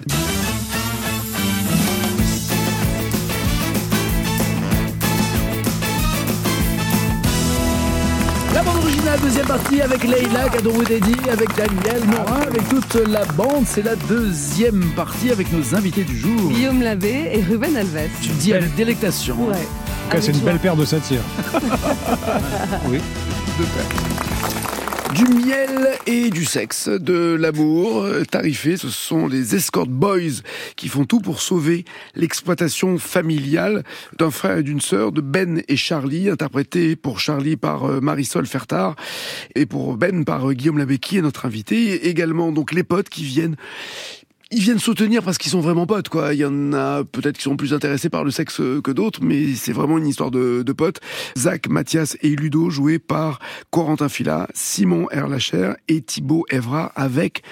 Partie avec Leïla Kadoroudedi, avec Daniel Morin, avec toute la bande. C'est la deuxième partie avec nos invités du jour. Guillaume Labbé et Ruben Alves. Tu dis avec délectation. Ouais. En tout cas, c'est une belle paire de satires. [laughs] oui. Du miel et du sexe, de l'amour euh, tarifé, ce sont les escort boys qui font tout pour sauver l'exploitation familiale d'un frère et d'une sœur, de Ben et Charlie, interprétés pour Charlie par euh, Marisol Fertard et pour Ben par euh, Guillaume Labbé qui est notre invité, et également donc les potes qui viennent ils viennent soutenir parce qu'ils sont vraiment potes, quoi. Il y en a peut-être qui sont plus intéressés par le sexe que d'autres, mais c'est vraiment une histoire de, de potes. Zach, Mathias et Ludo, joués par Corentin Fila, Simon Erlacher et Thibaut Evra, avec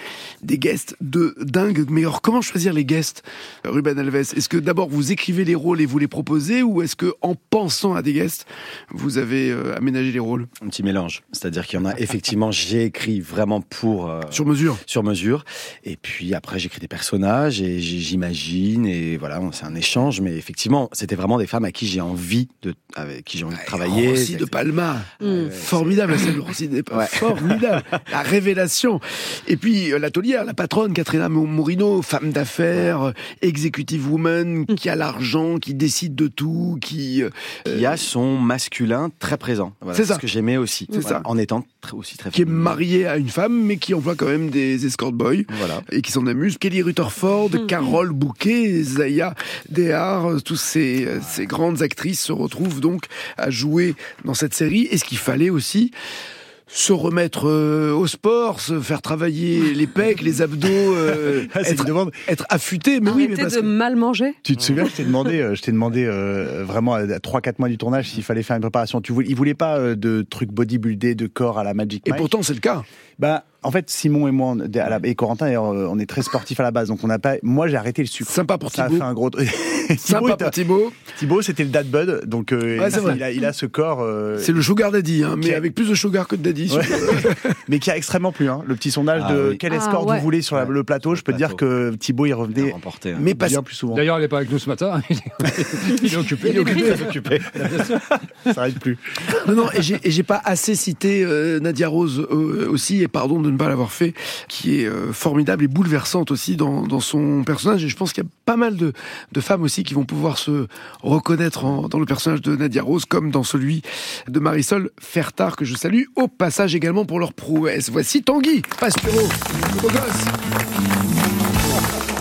des guests de dingue. Mais alors, comment choisir les guests, Ruben Alves? Est-ce que d'abord vous écrivez les rôles et vous les proposez, ou est-ce que en pensant à des guests, vous avez euh, aménagé les rôles? Un petit mélange. C'est-à-dire qu'il y en a effectivement, [laughs] j'ai écrit vraiment pour. euh, Sur mesure Sur mesure. Et puis après, j'écris des personnages et j'imagine. Et voilà, c'est un échange. Mais effectivement, c'était vraiment des femmes à qui j'ai envie de, avec qui j'ai envie de travailler. Rossi de Palma, Mm. formidable la scène de Rossi de Palma, formidable, la révélation. Et puis euh, l'atelière, la patronne Katrina Mourino, femme d'affaires, executive woman, qui a l'argent, qui décide de tout, qui euh, y a son masculin très présent. Voilà, C'est ça. ce que j'aimais aussi. C'est Voilà, ça. En étant très- aussi très qui est mariée à une femme, mais qui emploie quand même des escort boys Voilà. et qui s'en amuse. Kelly Rutherford, [laughs] Carole Bouquet, Zaya Dehar, euh, tous ces, euh, ces grandes actrices se retrouvent donc à jouer dans cette série. Et ce qu'il fallait aussi se remettre euh, au sport, se faire travailler les pecs, les abdos, euh, [laughs] Ah, c'est être, une demande. être affûté? Mais oui, mais parce de que- mal manger? Tu te souviens, je t'ai demandé, euh, je t'ai demandé euh, vraiment à 3-4 mois du tournage s'il fallait faire une préparation. Tu voulais, il voulait pas euh, de trucs bodybuildés, de corps à la Magic Et pourtant, c'est le cas. Bah, en fait, Simon et moi, on- à la- et Corentin, euh, on est très sportifs à la base, donc on n'a pas. Moi, j'ai arrêté le sucre. Sympa pour Ça a Thibaut. fait un gros. truc. [laughs] Sympa pour Thibaut. Thibaut, c'était le dad bud, donc euh, Ouais, c'est vrai. il, a, il a ce corps. euh, C'est le sugar daddy, hein, mais a- avec plus de sugar que de daddy. Ouais. [laughs] mais qui a extrêmement plu. Hein. Le petit sondage Ah de oui. quel Ah, escorte ouais. vous voulez sur la- le plateau, je peux te dire que Thibaut, il Il a revenait remporté. hein. Mais parce bien plus souvent. D'ailleurs, elle n'est pas avec nous ce matin. Il est, il est occupé. Il est occupé. occupé. [laughs] Ça n'arrive plus. Non, non, et j'ai pas assez cité Nadia Rose aussi, et pardon de ne pas l'avoir fait, qui est euh, formidable et bouleversante aussi dans, son personnage. Et je pense qu'il y a pas mal de, de femmes aussi qui vont pouvoir se reconnaître dans le personnage de Nadia Rose, comme dans celui de Marisol Fertard, que je salue au passage également pour leur prouesse. Voici Tanguy Pastureau, beau gosse.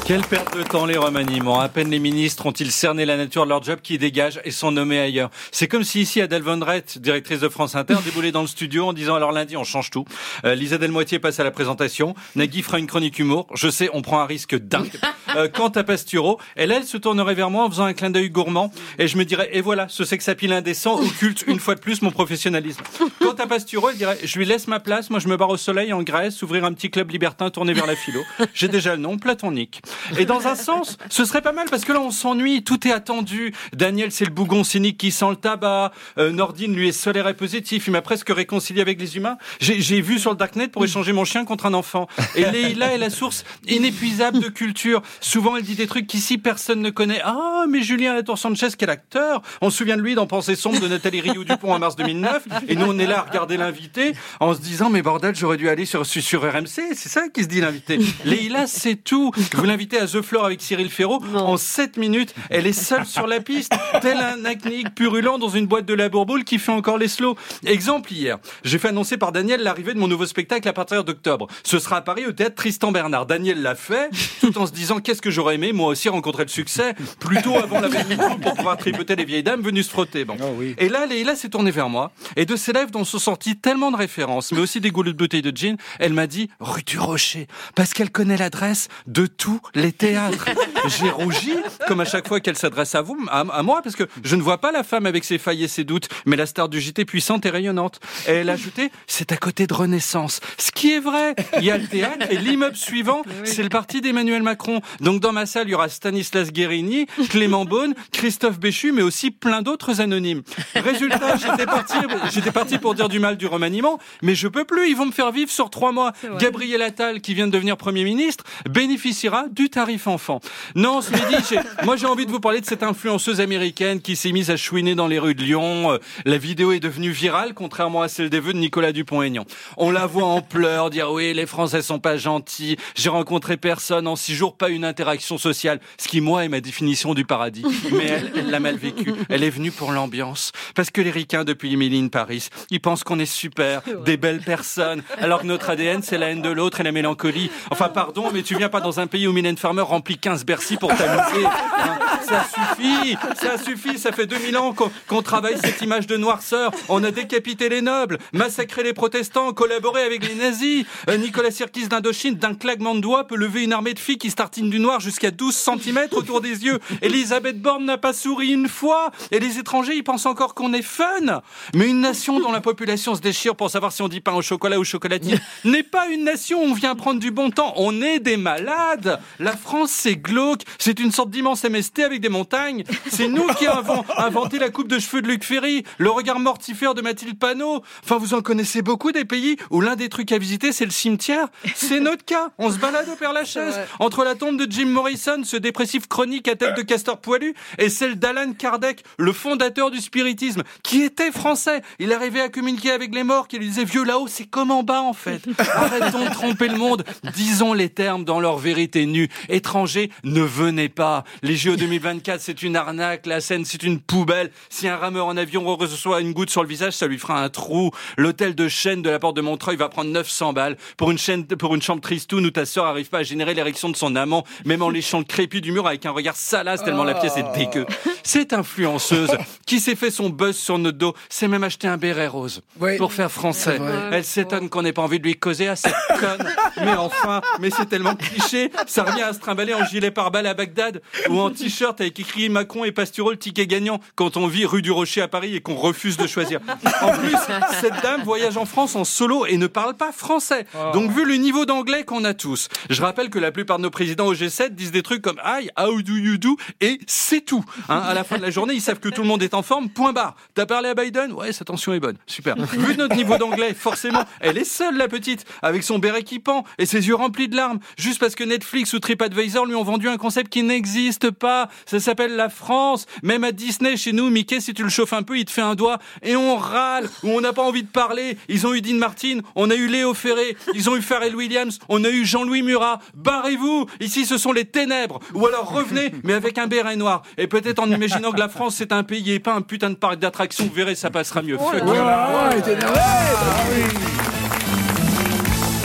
Quelle perte de temps les remaniements. À peine les ministres ont-ils cerné la nature de leur job qui dégagent et sont nommés ailleurs. C'est comme si ici Adèle Von Rett, directrice de France Inter, déboulait dans le studio en disant alors lundi on change tout. Euh, Lisa Delmoitier passe à la présentation. Nagui fera une chronique humour. Je sais, on prend un risque dingue. Euh, quant à Pastureau, elle, elle se tournerait vers moi en faisant un clin d'œil gourmand et je me dirais et voilà, ce sex appeal indécent occulte une fois de plus mon professionnalisme. Quant à Pastureau, elle dirait je lui laisse ma place, moi je me barre au soleil en Grèce, ouvrir un petit club libertin tourné vers la philo. J'ai déjà le nom, platonique. Et dans un sens, ce serait pas mal parce que là, on s'ennuie, tout est attendu. Daniel, c'est le bougon cynique qui sent le tabac. Euh, Nordine, lui, est solaire et positif. Il m'a presque réconcilié avec les humains. J'ai vu sur le Darknet pour échanger mon chien contre un enfant. Et Leïla est la source inépuisable de culture. Souvent, elle dit des trucs qu'ici, personne ne connaît. Ah, mais Julien Latour Sanchez, quel acteur On se souvient de lui dans Pensée sombre de Nathalie Rioux-Dupont en mars 2009. Et nous, on est là à regarder l'invité en se disant, mais bordel, j'aurais dû aller sur, sur, sur RMC. C'est ça qui se dit l'invité. Leïla, c'est tout. Vous l'invitez à The Floor avec Cyril Ferraud. En 7 minutes, elle est seule sur la piste, tel un acnique purulent dans une boîte de la bourboule qui fait encore les slows. Exemple hier, j'ai fait annoncer par Daniel l'arrivée de mon nouveau spectacle à partir d'octobre. Ce sera à Paris au théâtre Tristan Bernard. Daniel l'a fait, tout en se disant qu'est-ce que j'aurais aimé moi aussi rencontrer le succès, plutôt avant la veille pour pouvoir tripoter les vieilles dames venues se frotter. Bon. Et là, Leïla s'est tournée vers moi, et de ses lèvres dont sont sorties tellement de références, mais aussi des goulets de bouteilles de gin, elle m'a dit rue du Rocher, parce qu'elle connaît l'adresse de tous les théâtres. J'ai rougi, comme à chaque fois qu'elle s'adresse à vous, à, à moi, parce que je ne vois pas la femme avec ses failles et ses doutes, mais la star du JT puissante et rayonnante. Et elle a ajouté, c'est à côté de Renaissance. Ce qui est vrai. Il y a le théâtre et l'immeuble suivant, c'est le parti d'Emmanuel Macron. Donc dans ma salle, il y aura Stanislas Guérini, Clément Beaune, Christophe Béchu, mais aussi plein d'autres anonymes. Résultat, j'étais parti, j'étais parti pour dire du mal du remaniement, mais je peux plus. Ils vont me faire vivre sur trois mois. Gabriel Attal, qui vient de devenir Premier ministre, bénéficiera du tarif enfant. Non, ce midi, [laughs] moi j'ai envie de vous parler de cette influenceuse américaine qui s'est mise à chouiner dans les rues de Lyon. Euh, La vidéo est devenue virale, contrairement à celle des vœux de Nicolas Dupont-Aignan. On la voit en pleurs, dire oui, les Français sont pas gentils. J'ai rencontré personne en six jours, pas une interaction sociale. Ce qui, moi, est ma définition du paradis. Mais elle, elle l'a mal vécu. Elle est venue pour l'ambiance. Parce que les ricains, depuis in Paris, ils pensent qu'on est super, des belles personnes. Alors que notre ADN, c'est la haine de l'autre et la mélancolie. Enfin, pardon, mais tu viens pas dans un pays où Mylène Farmer remplit 15 Bercy pour t'amuser. [laughs] Hein, ça suffit, ça suffit, ça fait 2000 ans qu'on travaille cette image de noirceur. On a décapité les nobles, massacré les protestants, collaboré avec les nazis. Euh, Nicolas Sirkis d'Indochine, d'un claquement de doigts, peut lever une armée de filles qui se tartinent du noir jusqu'à 12 cm autour des yeux. Elisabeth Borne n'a pas souri une fois. Et les étrangers, ils pensent encore qu'on est fun. Mais une nation dont la population se déchire pour savoir si on dit pain au chocolat ou chocolatine [laughs] n'est pas une nation où on vient prendre du bon temps. On est des malades. La France, c'est glauque. C'est une sorte d'immense MST avec des montagnes. C'est nous qui avons inventé la coupe de cheveux de Luc Ferry, le regard mortifère de Mathilde Panot. Enfin, vous en connaissez beaucoup des pays où l'un des trucs à visiter, c'est le cimetière. C'est notre cas. On se balade au Père Lachaise. Entre la tombe de Jim Morrison, ce dépressif chronique à tête de castor poilu, et celle d'Alan Kardec, le fondateur du spiritisme, qui était français. Il arrivait à communiquer avec les morts, qui lui disaient vieux là-haut, c'est comme en bas en fait. Arrêtons de tromper le monde. Disons les termes dans leur vérité nue. Étrangers, ne venez pas. Les JO 2024, c'est une arnaque. La scène, c'est une poubelle. Si un rameur en avion reçoit une goutte sur le visage, ça lui fera un trou. L'hôtel de Chêne de la porte de Montreuil va prendre 900 balles pour une chaîne, pour une chambre tristoune où ta sœur arrive pas à générer l'érection de son amant, même en léchant le crépi du mur avec un regard salace tellement la pièce est dégueu. Cette influenceuse qui s'est fait son buzz sur notre dos, s'est même acheté un béret rose pour faire français. Elle s'étonne qu'on n'ait pas envie de lui causer à cette conne. Mais enfin, mais c'est tellement cliché, ça revient à se trimballer en gilet pare-balles à Bagdad ou en t-shirt avec écrit Macron et Pastureau le ticket gagnant quand on vit rue du Rocher à Paris et qu'on refuse de choisir. En plus, cette dame voyage en France en solo et ne parle pas français. Donc vu le niveau d'anglais qu'on a tous, je rappelle que la plupart de nos présidents au G7 disent des trucs comme Hi, how do you do? Et c'est tout. Hein, à la fin de la journée, ils savent que tout le monde est en forme. Point barre. T'as parlé à Biden? Ouais, sa tension est bonne. Super. Vu notre niveau d'anglais, forcément, elle est seule la petite, avec son béret qui pend et ses yeux remplis de larmes, juste parce que Netflix ou TripAdvisor lui ont vendu un concept qui n'existe pas. Ça s'appelle la France. Même à Disney, chez nous, Mickey, si tu le chauffes un peu, il te fait un doigt et on râle ou on n'a pas envie de parler. Ils ont eu Dean Martin, on a eu Léo Ferré, ils ont eu Pharrell Williams, on a eu Jean-Louis Murat. Barrez-vous. Ici, ce sont les ténèbres. Ou alors revenez, mais avec un béret noir. Et peut-être en imaginant que la France, c'est un pays et pas un putain de parc d'attractions. Vous verrez, ça passera mieux. Énervé.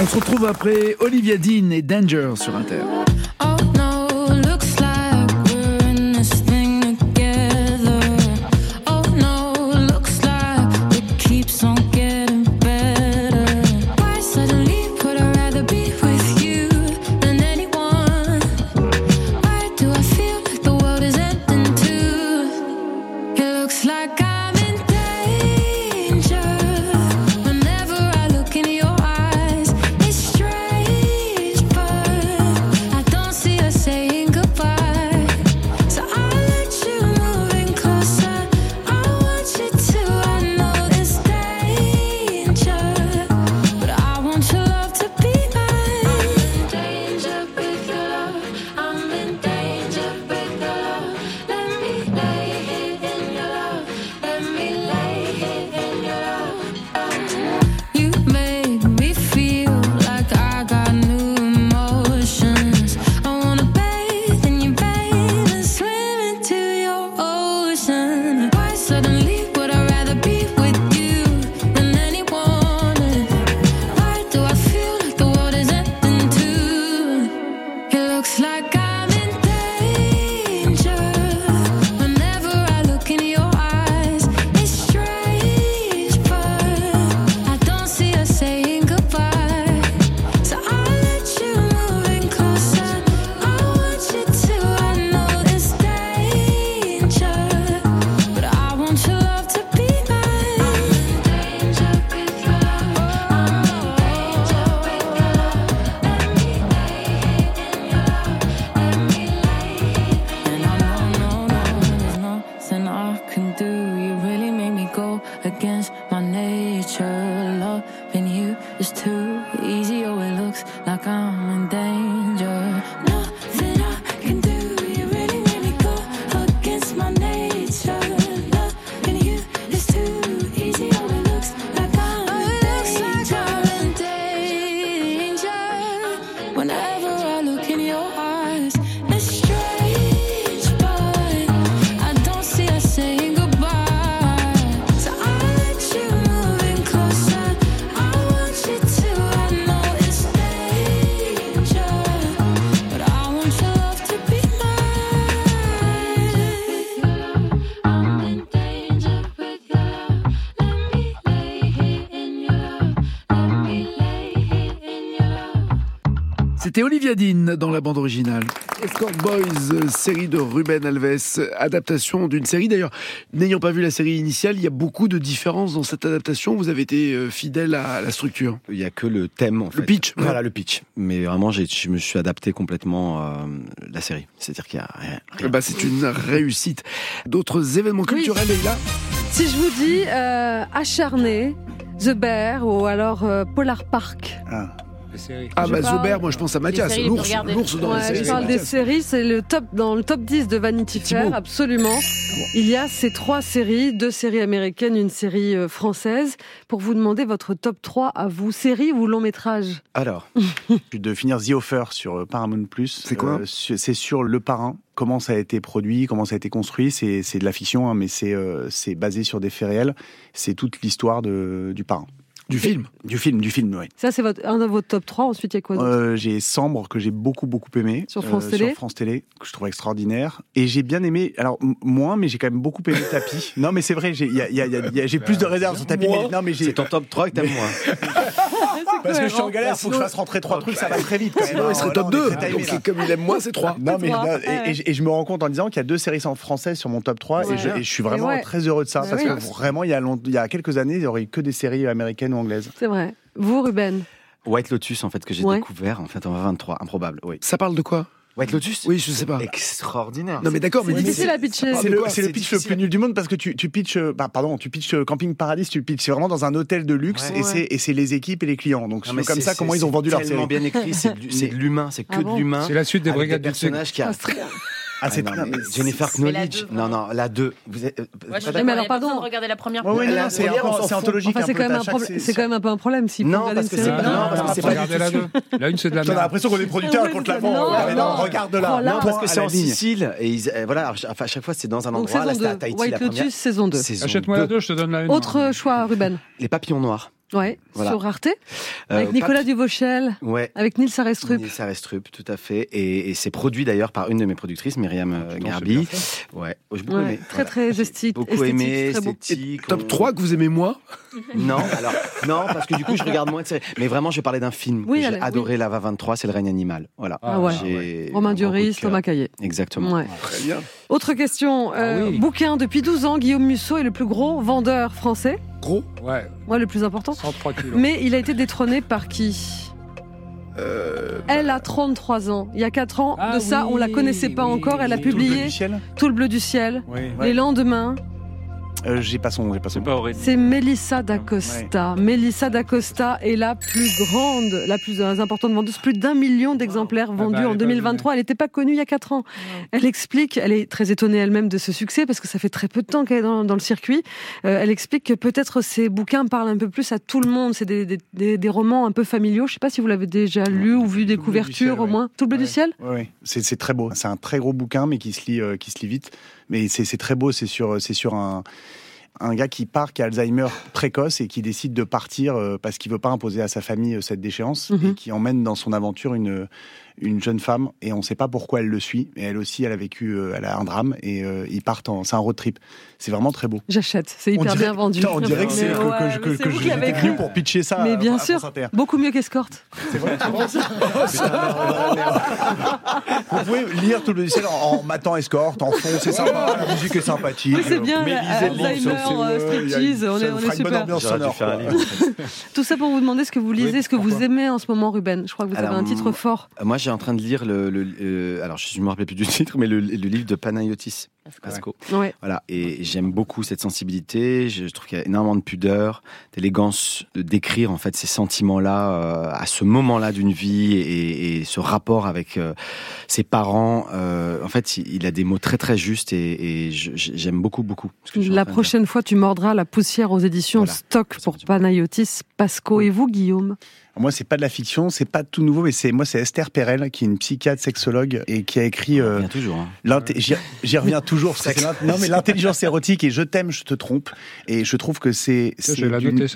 On se retrouve après Olivia Dean et Danger sur Inter. Oh C'était Olivia Dean dans la bande originale. Escort Boys, euh, série de Ruben Alves, euh, adaptation d'une série. D'ailleurs, n'ayant pas vu la série initiale, il y a beaucoup de différences dans cette adaptation. Vous avez été euh, fidèle à la structure. Il y a que le thème, en fait. Le pitch. Voilà, le pitch. Mais vraiment, je me suis adapté complètement à la série. C'est-à-dire qu'il y a rien. rien. Bah, c'est une réussite. D'autres événements culturels, là Si je vous dis euh, Acharné, The Bear ou alors euh, Polar Park. Ah Je bah Zobert, moi je pense à Mathias, séries l'ours, dans la Ouais, série. je parle des séries, c'est le top dans le top 10 de Vanity Fair, absolument. Il y a ces trois séries, deux séries américaines, une série euh, française. Pour vous demander votre top 3 à vous, série ou long métrage? Alors, [laughs] de finir The Offer sur euh, Paramount Plus. C'est quoi? C'est sur le parrain. Comment ça a été produit, comment ça a été construit. C'est c'est de la fiction, hein, mais c'est euh, c'est basé sur des faits réels. C'est toute l'histoire de- du parrain. Du film Du film, du film, oui. Ça, c'est votre, un de votre top 3. Ensuite, il y a quoi d'autre? Euh, j'ai Sambre que j'ai beaucoup beaucoup aimé Sur France euh, Télé sur France Télé que je trouve extraordinaire et j'ai bien aimé alors m- moins mais j'ai quand même beaucoup aimé Tapis [laughs] non mais c'est vrai j'ai y a- y a- y a- j'ai plus de réserves sur Tapis mais, non mais j'ai c'est ton top 3 que t'aimes moins. [laughs] parce que je suis en galère faut que je fasse rentrer trois trucs ça va très vite quand même Sinon, il serait top on est 2. très timé, Donc, là. comme il aime moi, c'est 3. non mais Trois, non, ouais. et, et je- et je me rends compte en disant qu'il y a deux séries sans françaises sur mon top 3 Ouais. et, je, et je suis vraiment très heureux de ça Bah parce oui. que vraiment il y a long- il y a quelques années il y aurait eu que des séries américaines ou anglaises C'est vrai. Vous, Ruben? White Lotus, en fait, que j'ai Ouais. découvert, en fait, en 23. Improbable, oui. Ça parle de quoi? White Lotus Oui, je sais pas. Extraordinaire. Non mais d'accord, mais C'est difficile à pitcher. C'est le, quoi c'est le C'est pitch le plus nul du monde parce que tu, tu pitches, euh, bah, pardon, tu pitches euh, Camping Paradis, tu pitches, c'est vraiment dans un hôtel de luxe Ouais. et c'est et c'est les équipes et les clients. Donc c'est mais comme c'est- ça comment c'est- ils ont vendu leur C'est série. tellement bien écrit, c'est [laughs] de- c'est l'humain, c'est que Ah de l'humain. C'est la suite des Brigades des du Sud. personnages qui a... Ah, c'est Ah, Jennifer C'est la Knowledge. Non, non, la 2. Vous êtes, euh, je mais alors, pardon. de regarder la première Ouais, ouais, non, La c'est anthologique. Enfin, c'est quand même t'as un quand même peu un problème faut Non, parce que c'est pas- non, non, parce que faut c'est pas regarder du la tout- deux. La une, c'est de la T'as merde. l'impression qu'on est producteur contre la c'est- vente. non, mais non, non. regarde là. Là. Non, parce que c'est la en. Sicile et euh, voilà, enfin, à chaque fois c'est dans un endroit. Là, saison c'était à 2. Tahiti White. Lotus, saison 2. Saison Achète-moi la 2. deux, je te donne la une. Autre choix, Ruben Les papillons noirs. Ouais, Voilà. sur Arte. Euh, Avec Nicolas papi- Duvauchel, Ouais. avec Nils Arestrup. Nils Arestrup, tout à fait. Et, et c'est produit d'ailleurs par une de mes productrices, Myriam euh, c'est bien Garbi. Ouais, j'ai beaucoup Ouais, aimé. très Voilà. très esthétique. Beaucoup esthétique, aimé, très beau. esthétique. Top on- 3 que vous aimez moi Non, alors, non, parce que du coup, je regarde moins de séries. Mais vraiment, je vais parler d'un film Oui, que j'ai adoré, Lava 23, c'est Le règne animal. Voilà. Ah ouais. J'ai Romain Duris. Thomas Caillet. Exactement. Ouais. Très bien. Autre question. euh, Ah oui. Bouquin, depuis 12 ans, Guillaume Musso est le plus gros vendeur français. Gros Ouais, Moi, le plus important. 103 kilos. Mais il a été détrôné par qui? Euh, Elle a 33 ans. Il y a 4 ans Ah de ça, on la connaissait pas oui, encore. Elle a oui. Tout le bleu publié du ciel Tout le bleu du ciel. Oui. Les lendemains, Euh, J'ai pas son, j'ai pas son. C'est pas horrible. c'est Mélissa d'Acosta. Mélissa d'Acosta est la plus grande, la plus importante vendeuse, plus d'un million d'exemplaires Ah bah, vendus elle est en pas 2023. Elle n'était pas connue il y a 4 ans. Elle explique, elle est très étonnée elle-même de ce succès parce que ça fait très peu de temps qu'elle est dans, dans le circuit. Euh, elle explique que peut-être ces bouquins parlent un peu plus à tout le monde. C'est des, des- des- des romans un peu familiaux. Je sais pas si vous l'avez déjà lu ou vu des Tout couvertures ciel, au ouais. moins. Tout le bleu du Ouais. ciel? Ouais, ouais. C'est c'est très beau. C'est un très gros bouquin, mais qui se lit, euh, qui se lit vite. Mais c'est très beau. C'est sur, sur un, un gars qui part, qui a Alzheimer précoce et qui décide de partir euh, parce qu'il veut pas imposer à sa famille euh, cette déchéance Mhm. et qui emmène dans son aventure une une jeune femme et on sait pas pourquoi elle le suit. Et elle aussi, elle a vécu, euh, elle a un drame et euh, ils partent en, c'est un road trip. C'est vraiment très beau. J'achète. C'est hyper dirait- bien vendu. Putain, on dirait que c'est que, ouais, que, c'est venu écrit. pour pitcher ça. Mais bien à sûr, France beaucoup mieux qu'Escorte. C'est vrai. [laughs] Vous pouvez lire tout le bleu du ciel en, en matant escorte, en fond, c'est sympa, la musique est sympathique. C'est bien, Mais Alzheimer, c'est- euh, striptease, on est- super. [laughs] Tout ça pour vous demander ce que vous lisez, ce que vous aimez en ce moment, Ruben. Je crois que vous avez un titre fort. Moi, j'ai en train de lire le. euh, alors, je ne me rappelle plus du [laughs] titre, mais le livre de Panayotis Pasco. Ouais. Voilà, et j'aime beaucoup cette sensibilité. Je, trouve qu'il y a énormément de pudeur, d'élégance, de décrire en fait ces sentiments-là euh, à ce moment-là d'une vie et, et ce rapport avec euh, ses parents. Euh, en fait, il, a des mots très très justes et, j'aime beaucoup beaucoup. ce que La prochaine fois, tu mordras la poussière aux éditions Voilà. Stock pour Panayotis, Pasco et vous, Guillaume? Moi, c'est pas de la fiction, c'est pas tout nouveau, mais c'est moi, c'est Esther Perel, qui est une psychiatre sexologue et qui a écrit. euh, toujours. hein. J'y j'y reviens [laughs] toujours. parce que c'est l'int- non, mais l'intelligence érotique et je t'aime, je te trompe. Et je trouve que c'est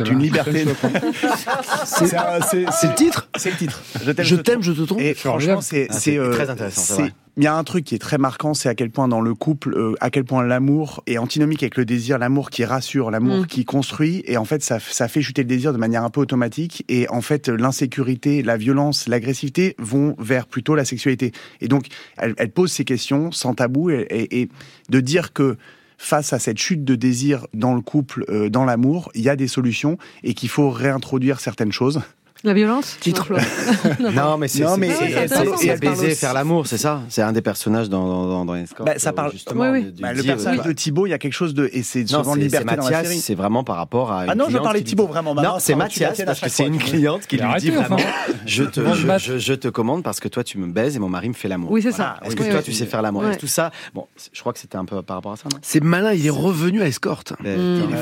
d'une liberté. [laughs] C'est le titre? c'est le titre. Je t'aime, Je je te trompe. Et franchement, c'est Ah, euh, très intéressant. Il y a un truc qui est très marquant, c'est à quel point dans le couple, euh, à quel point l'amour est antinomique avec le désir, l'amour qui rassure, l'amour Mm. qui construit, et en fait ça, ça fait chuter le désir de manière un peu automatique, et en fait l'insécurité, la violence, l'agressivité vont vers plutôt la sexualité. Et donc elle, elle pose ces questions sans tabou, et, et- et de dire que face à cette chute de désir dans le couple, euh, dans l'amour, il y a des solutions, et qu'il faut réintroduire certaines choses. La violence Titre. [laughs] Non, mais c'est Non, mais- c'est- baiser, faire l'amour, c'est ça C'est un des personnages dans, dans, dans, dans Escort. Bah, ça parle justement. Oui, oui. de- du Bah, le dire, personnage bah, de Thibaut, il y a quelque chose de, et c'est Non, souvent liberté dans la Mathias, série. c'est vraiment par rapport à. Une Ah non, je parlais de Thibaut, vraiment. Non, Maman, c'est Mathias, parce que c'est une cliente qui lui dit vraiment je te, Bon, je, te commande parce que toi tu me baises et mon mari me fait l'amour. Oui, c'est ça. Est-ce que toi tu sais faire l'amour Ouais. Est-ce que Tout ça, bon, je crois que c'était un peu par rapport à ça, non C'est malin, il est revenu à Escort. Mais, putain,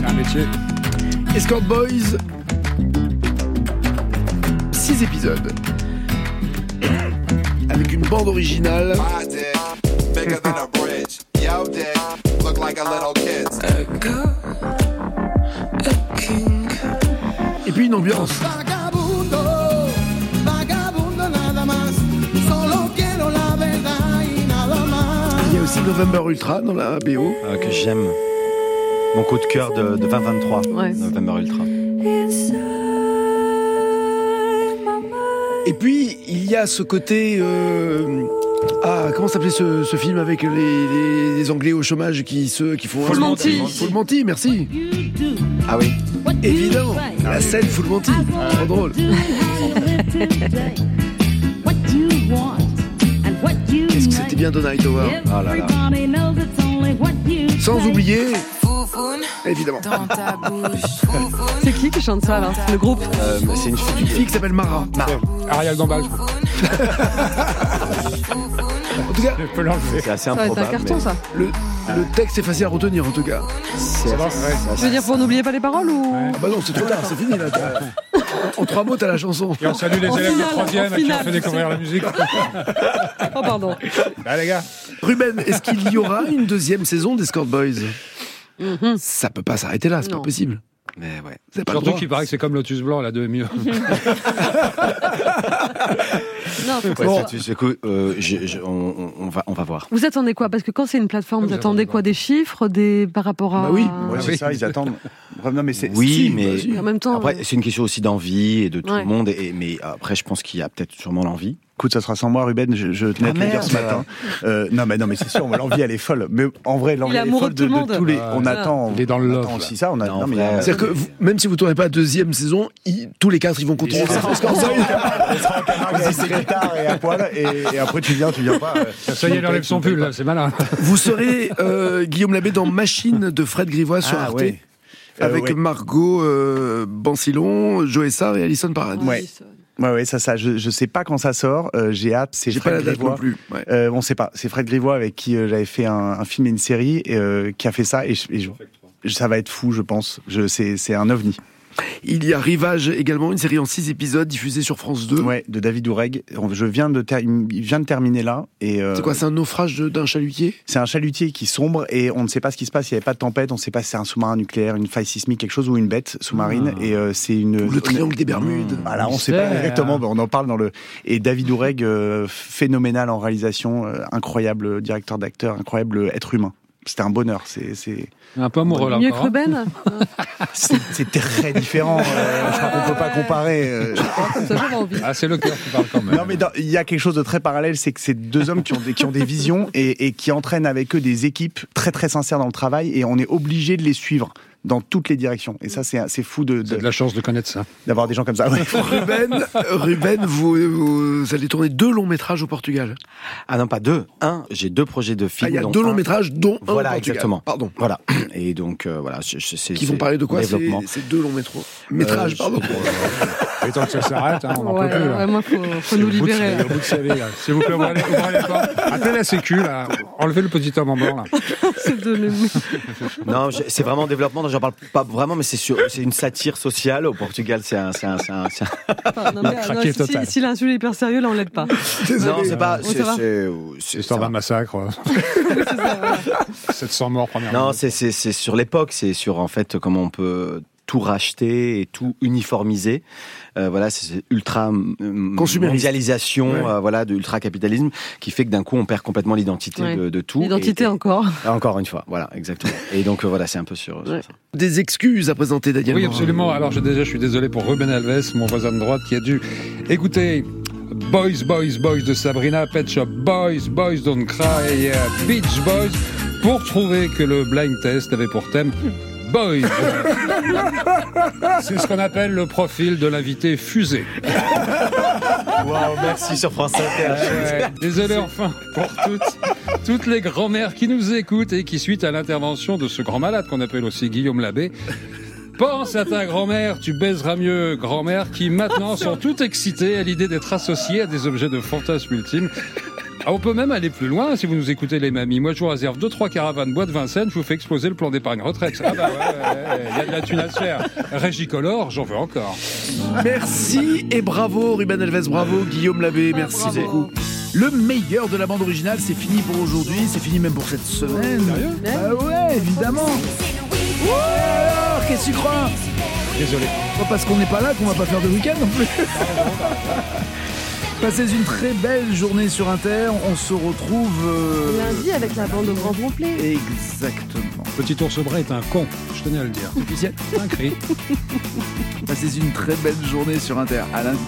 C'est un métier. Escort Boys. Épisodes. Avec une bande originale. Et puis une ambiance. Il y a aussi November Ultra dans la BO. euh, que j'aime. Mon coup de cœur de, de 2023, Ouais. November Ultra. Et puis, il y a ce côté... euh, Ah, comment s'appelait ce, ce film avec les, les- les Anglais au chômage qui, se, qui font... Full Monty. Full Monty, merci. Ah oui Évidemment, la scène Full Monty. Trop drôle. Est-ce que c'était bien Donna Hightower? Oh là là. Sans oublier, évidemment, [laughs] C'est qui qui chante ça C'est le groupe Euh, c'est une fille une fille qui s'appelle Mara. Ariel Dombal, je crois. En tout cas, Je peux l'enlever. C'est assez être improbable. un carton mais ça. le, le texte est facile à retenir en tout cas. C'est Je assez- veux dire pour n'oublier pas les paroles ou Ah bah non, c'est trop tard, c'est fini là. En trois mots, t'as la chanson. Et on salue les En élèves finale, de 3 en à qui ont finale. fait découvrir la musique. [laughs] Oh pardon. Là, les gars. Ruben, est-ce qu'il y aura une deuxième saison d'Escort Boys Ça peut pas s'arrêter là, c'est pas possible. Mais ouais. Pas Surtout qu'il paraît que c'est comme Lotus Blanc, la 2 est mieux. Non, Ouais, Bon. euh, je- je- on, va, on va voir. Vous attendez quoi? Parce que quand c'est une plateforme, Vous vous attendez quoi? Des chiffres des... par rapport à. Bah oui. Ouais, Ah c'est oui. ça, ils attendent. Non, mais c'est. Oui, si, mais. En même temps. après euh, c'est une question aussi d'envie et de tout Ouais. le monde. Et, mais après, je pense qu'il y a peut-être sûrement l'envie. Écoute, ça sera sans moi, Ruben. Je, je tenais Ah, à te le dire ce matin. Euh, non, mais non, mais c'est sûr, l'envie elle est folle. Mais en vrai, l'envie est elle est amoureux folle de tout le monde. tous les. On attend. Il est dans le love, aussi ça. On a. Non, Non, mais que vous- même si vous tournez pas deuxième saison, ils- tous les quatre ils vont continuer. On sera- on sera en camarade avec ses guitares et à poil, et, et après tu viens, tu viens pas. Ça y est, il enlève son pull, c'est malin. Vous serez euh, Guillaume Labbé dans Machine de Fred Grivois sur Ah, Arte. ouais. Euh, Avec ouais. Margot euh, Bancilon, Joe Sarr et Alison Paradis. Ouais. Ouais, ça, ça. Je, je sais pas quand ça sort. euh, J'ai hâte. C'est J'ai pas Fred la date Grivois. non plus. ouais. Euh, on sait pas. C'est Fred Grivois avec qui euh, j'avais fait un, un film et une série euh, qui a fait ça et, je- et je- je- ça va être fou, je pense. Je, c'est, c'est un ovni. Il y a Rivage également, une série en six épisodes diffusée sur France 2. Ouais, de David Oureg. Je viens de ter- il vient de terminer là et euh, C'est quoi, c'est un naufrage d'un chalutier? C'est un chalutier qui sombre et on ne sait pas ce qui se passe. Il n'y avait pas de tempête. On ne sait pas si c'est un sous-marin nucléaire, une faille sismique, quelque chose ou une bête sous-marine. Ah. Et euh, c'est une Ou le triangle des Bermudes. Voilà, on ne sait pas exactement. mais on en parle dans le. Et David Oureg, euh, phénoménal en réalisation, euh, incroyable directeur d'acteur, incroyable être humain. C'était un bonheur. C'est Un peu amoureux, là, Mieux que encore. hein. Ruben [laughs] c'est très différent. euh, je crois qu'on peut pas comparer. euh. Ah, c'est le cœur qui parle quand même. Non, mais il y a quelque chose de très parallèle, c'est que c'est deux hommes qui ont des, qui ont des visions et, et qui entraînent avec eux des équipes très très sincères dans le travail et on est obligé de les suivre dans toutes les directions. Et ça, c'est c'est fou de- C'est de- de la chance de connaître ça. d'avoir des gens comme ça. Ouais. [laughs] Ruben, Ruben vous, vous allez tourner deux longs métrages au Portugal. Ah non, pas deux. Un. J'ai deux projets de Ah, films. il y a deux longs métrages, dont un au Voilà, Portugal. exactement. Pardon. Voilà. Et donc euh, voilà, c'est Qui vont c'est parler de quoi? En ces, développement. ces deux longs métros Métrages, Euh, pardon. Et tant que ça s'arrête, hein, on n'en Ouais, peut plus. Là. ouais, moi, faut, faut nous libérer. là. au bout de sa vie, là. S'il vous plaît, ouvrez les, ouvrez les portes. [laughs] Appelez la sécu, là. Enlevez le petit homme en bord, là. [laughs] C'est de [laughs] Non, c'est vraiment en développement. donc J'en parle pas vraiment, mais c'est une satire sociale au Portugal. C'est un, un, un- un- non, mais, craqué non, si- total. si, si l'insulte est hyper sérieux, là, on l'aide pas. Non, c'est pas. Oh, C'est, ça Histoire ça d'un massacre. euh. 700 morts, première Non, c'est sur l'époque. C'est sur en fait comment on peut tout racheter et tout uniformiser. Euh, voilà, c'est ultra euh, mondialisation, Ouais. euh, voilà, de ultra capitalisme qui fait que d'un coup on perd complètement l'identité Ouais. de, de tout. L'identité encore. et- encore une fois, voilà, exactement. Et donc euh, voilà, c'est un peu sur. sur ça. Des excuses à présenter, Daniel. Oui, absolument. Alors, je, déjà, je suis désolé pour Ruben Alves, mon voisin de droite, qui a dû écouter Boys, Boys, Boys de Sabrina, Pet Shop Boys, Boys Don't Cry, et, Beach Boys, pour trouver que le blind test avait pour thème Boys. C'est ce qu'on appelle le profil de l'invité fusée. Waouh, merci sur France Inter. Ouais, Désolé enfin pour toutes, toutes les grand-mères qui nous écoutent et qui, suite à l'intervention de ce grand malade qu'on appelle aussi Guillaume Labbé, pense à ta grand-mère, tu baiseras mieux, grand-mère, qui maintenant sont toutes excitées à l'idée d'être associées à des objets de fantasme ultime. Ah, on peut même aller plus loin si vous nous écoutez les mamies. Moi, je vous réserve 2-3 caravanes bois de Vincennes, je vous fais exploser le plan d'épargne retraite. Ah bah ouais, ouais, ouais, il y a de la thune à se faire. Régicolore, j'en veux encore. Merci et bravo Ruben Alves, bravo Guillaume Labbé, merci bravo. beaucoup. Le meilleur de la bande originale, c'est fini pour aujourd'hui, c'est fini même pour cette semaine. Bah ouais, évidemment. Ouais, alors, qu'est-ce que tu crois? Désolé. Pas parce qu'on n'est pas là qu'on va pas faire de week-end non plus. Passez une très belle journée sur Inter. On se retrouve euh, Lundi avec la bande au grand complet. exactement. Petit ours brun est un con, je tenais à le dire. Officiel. Un cri. Passez une très belle journée sur Inter. À lundi.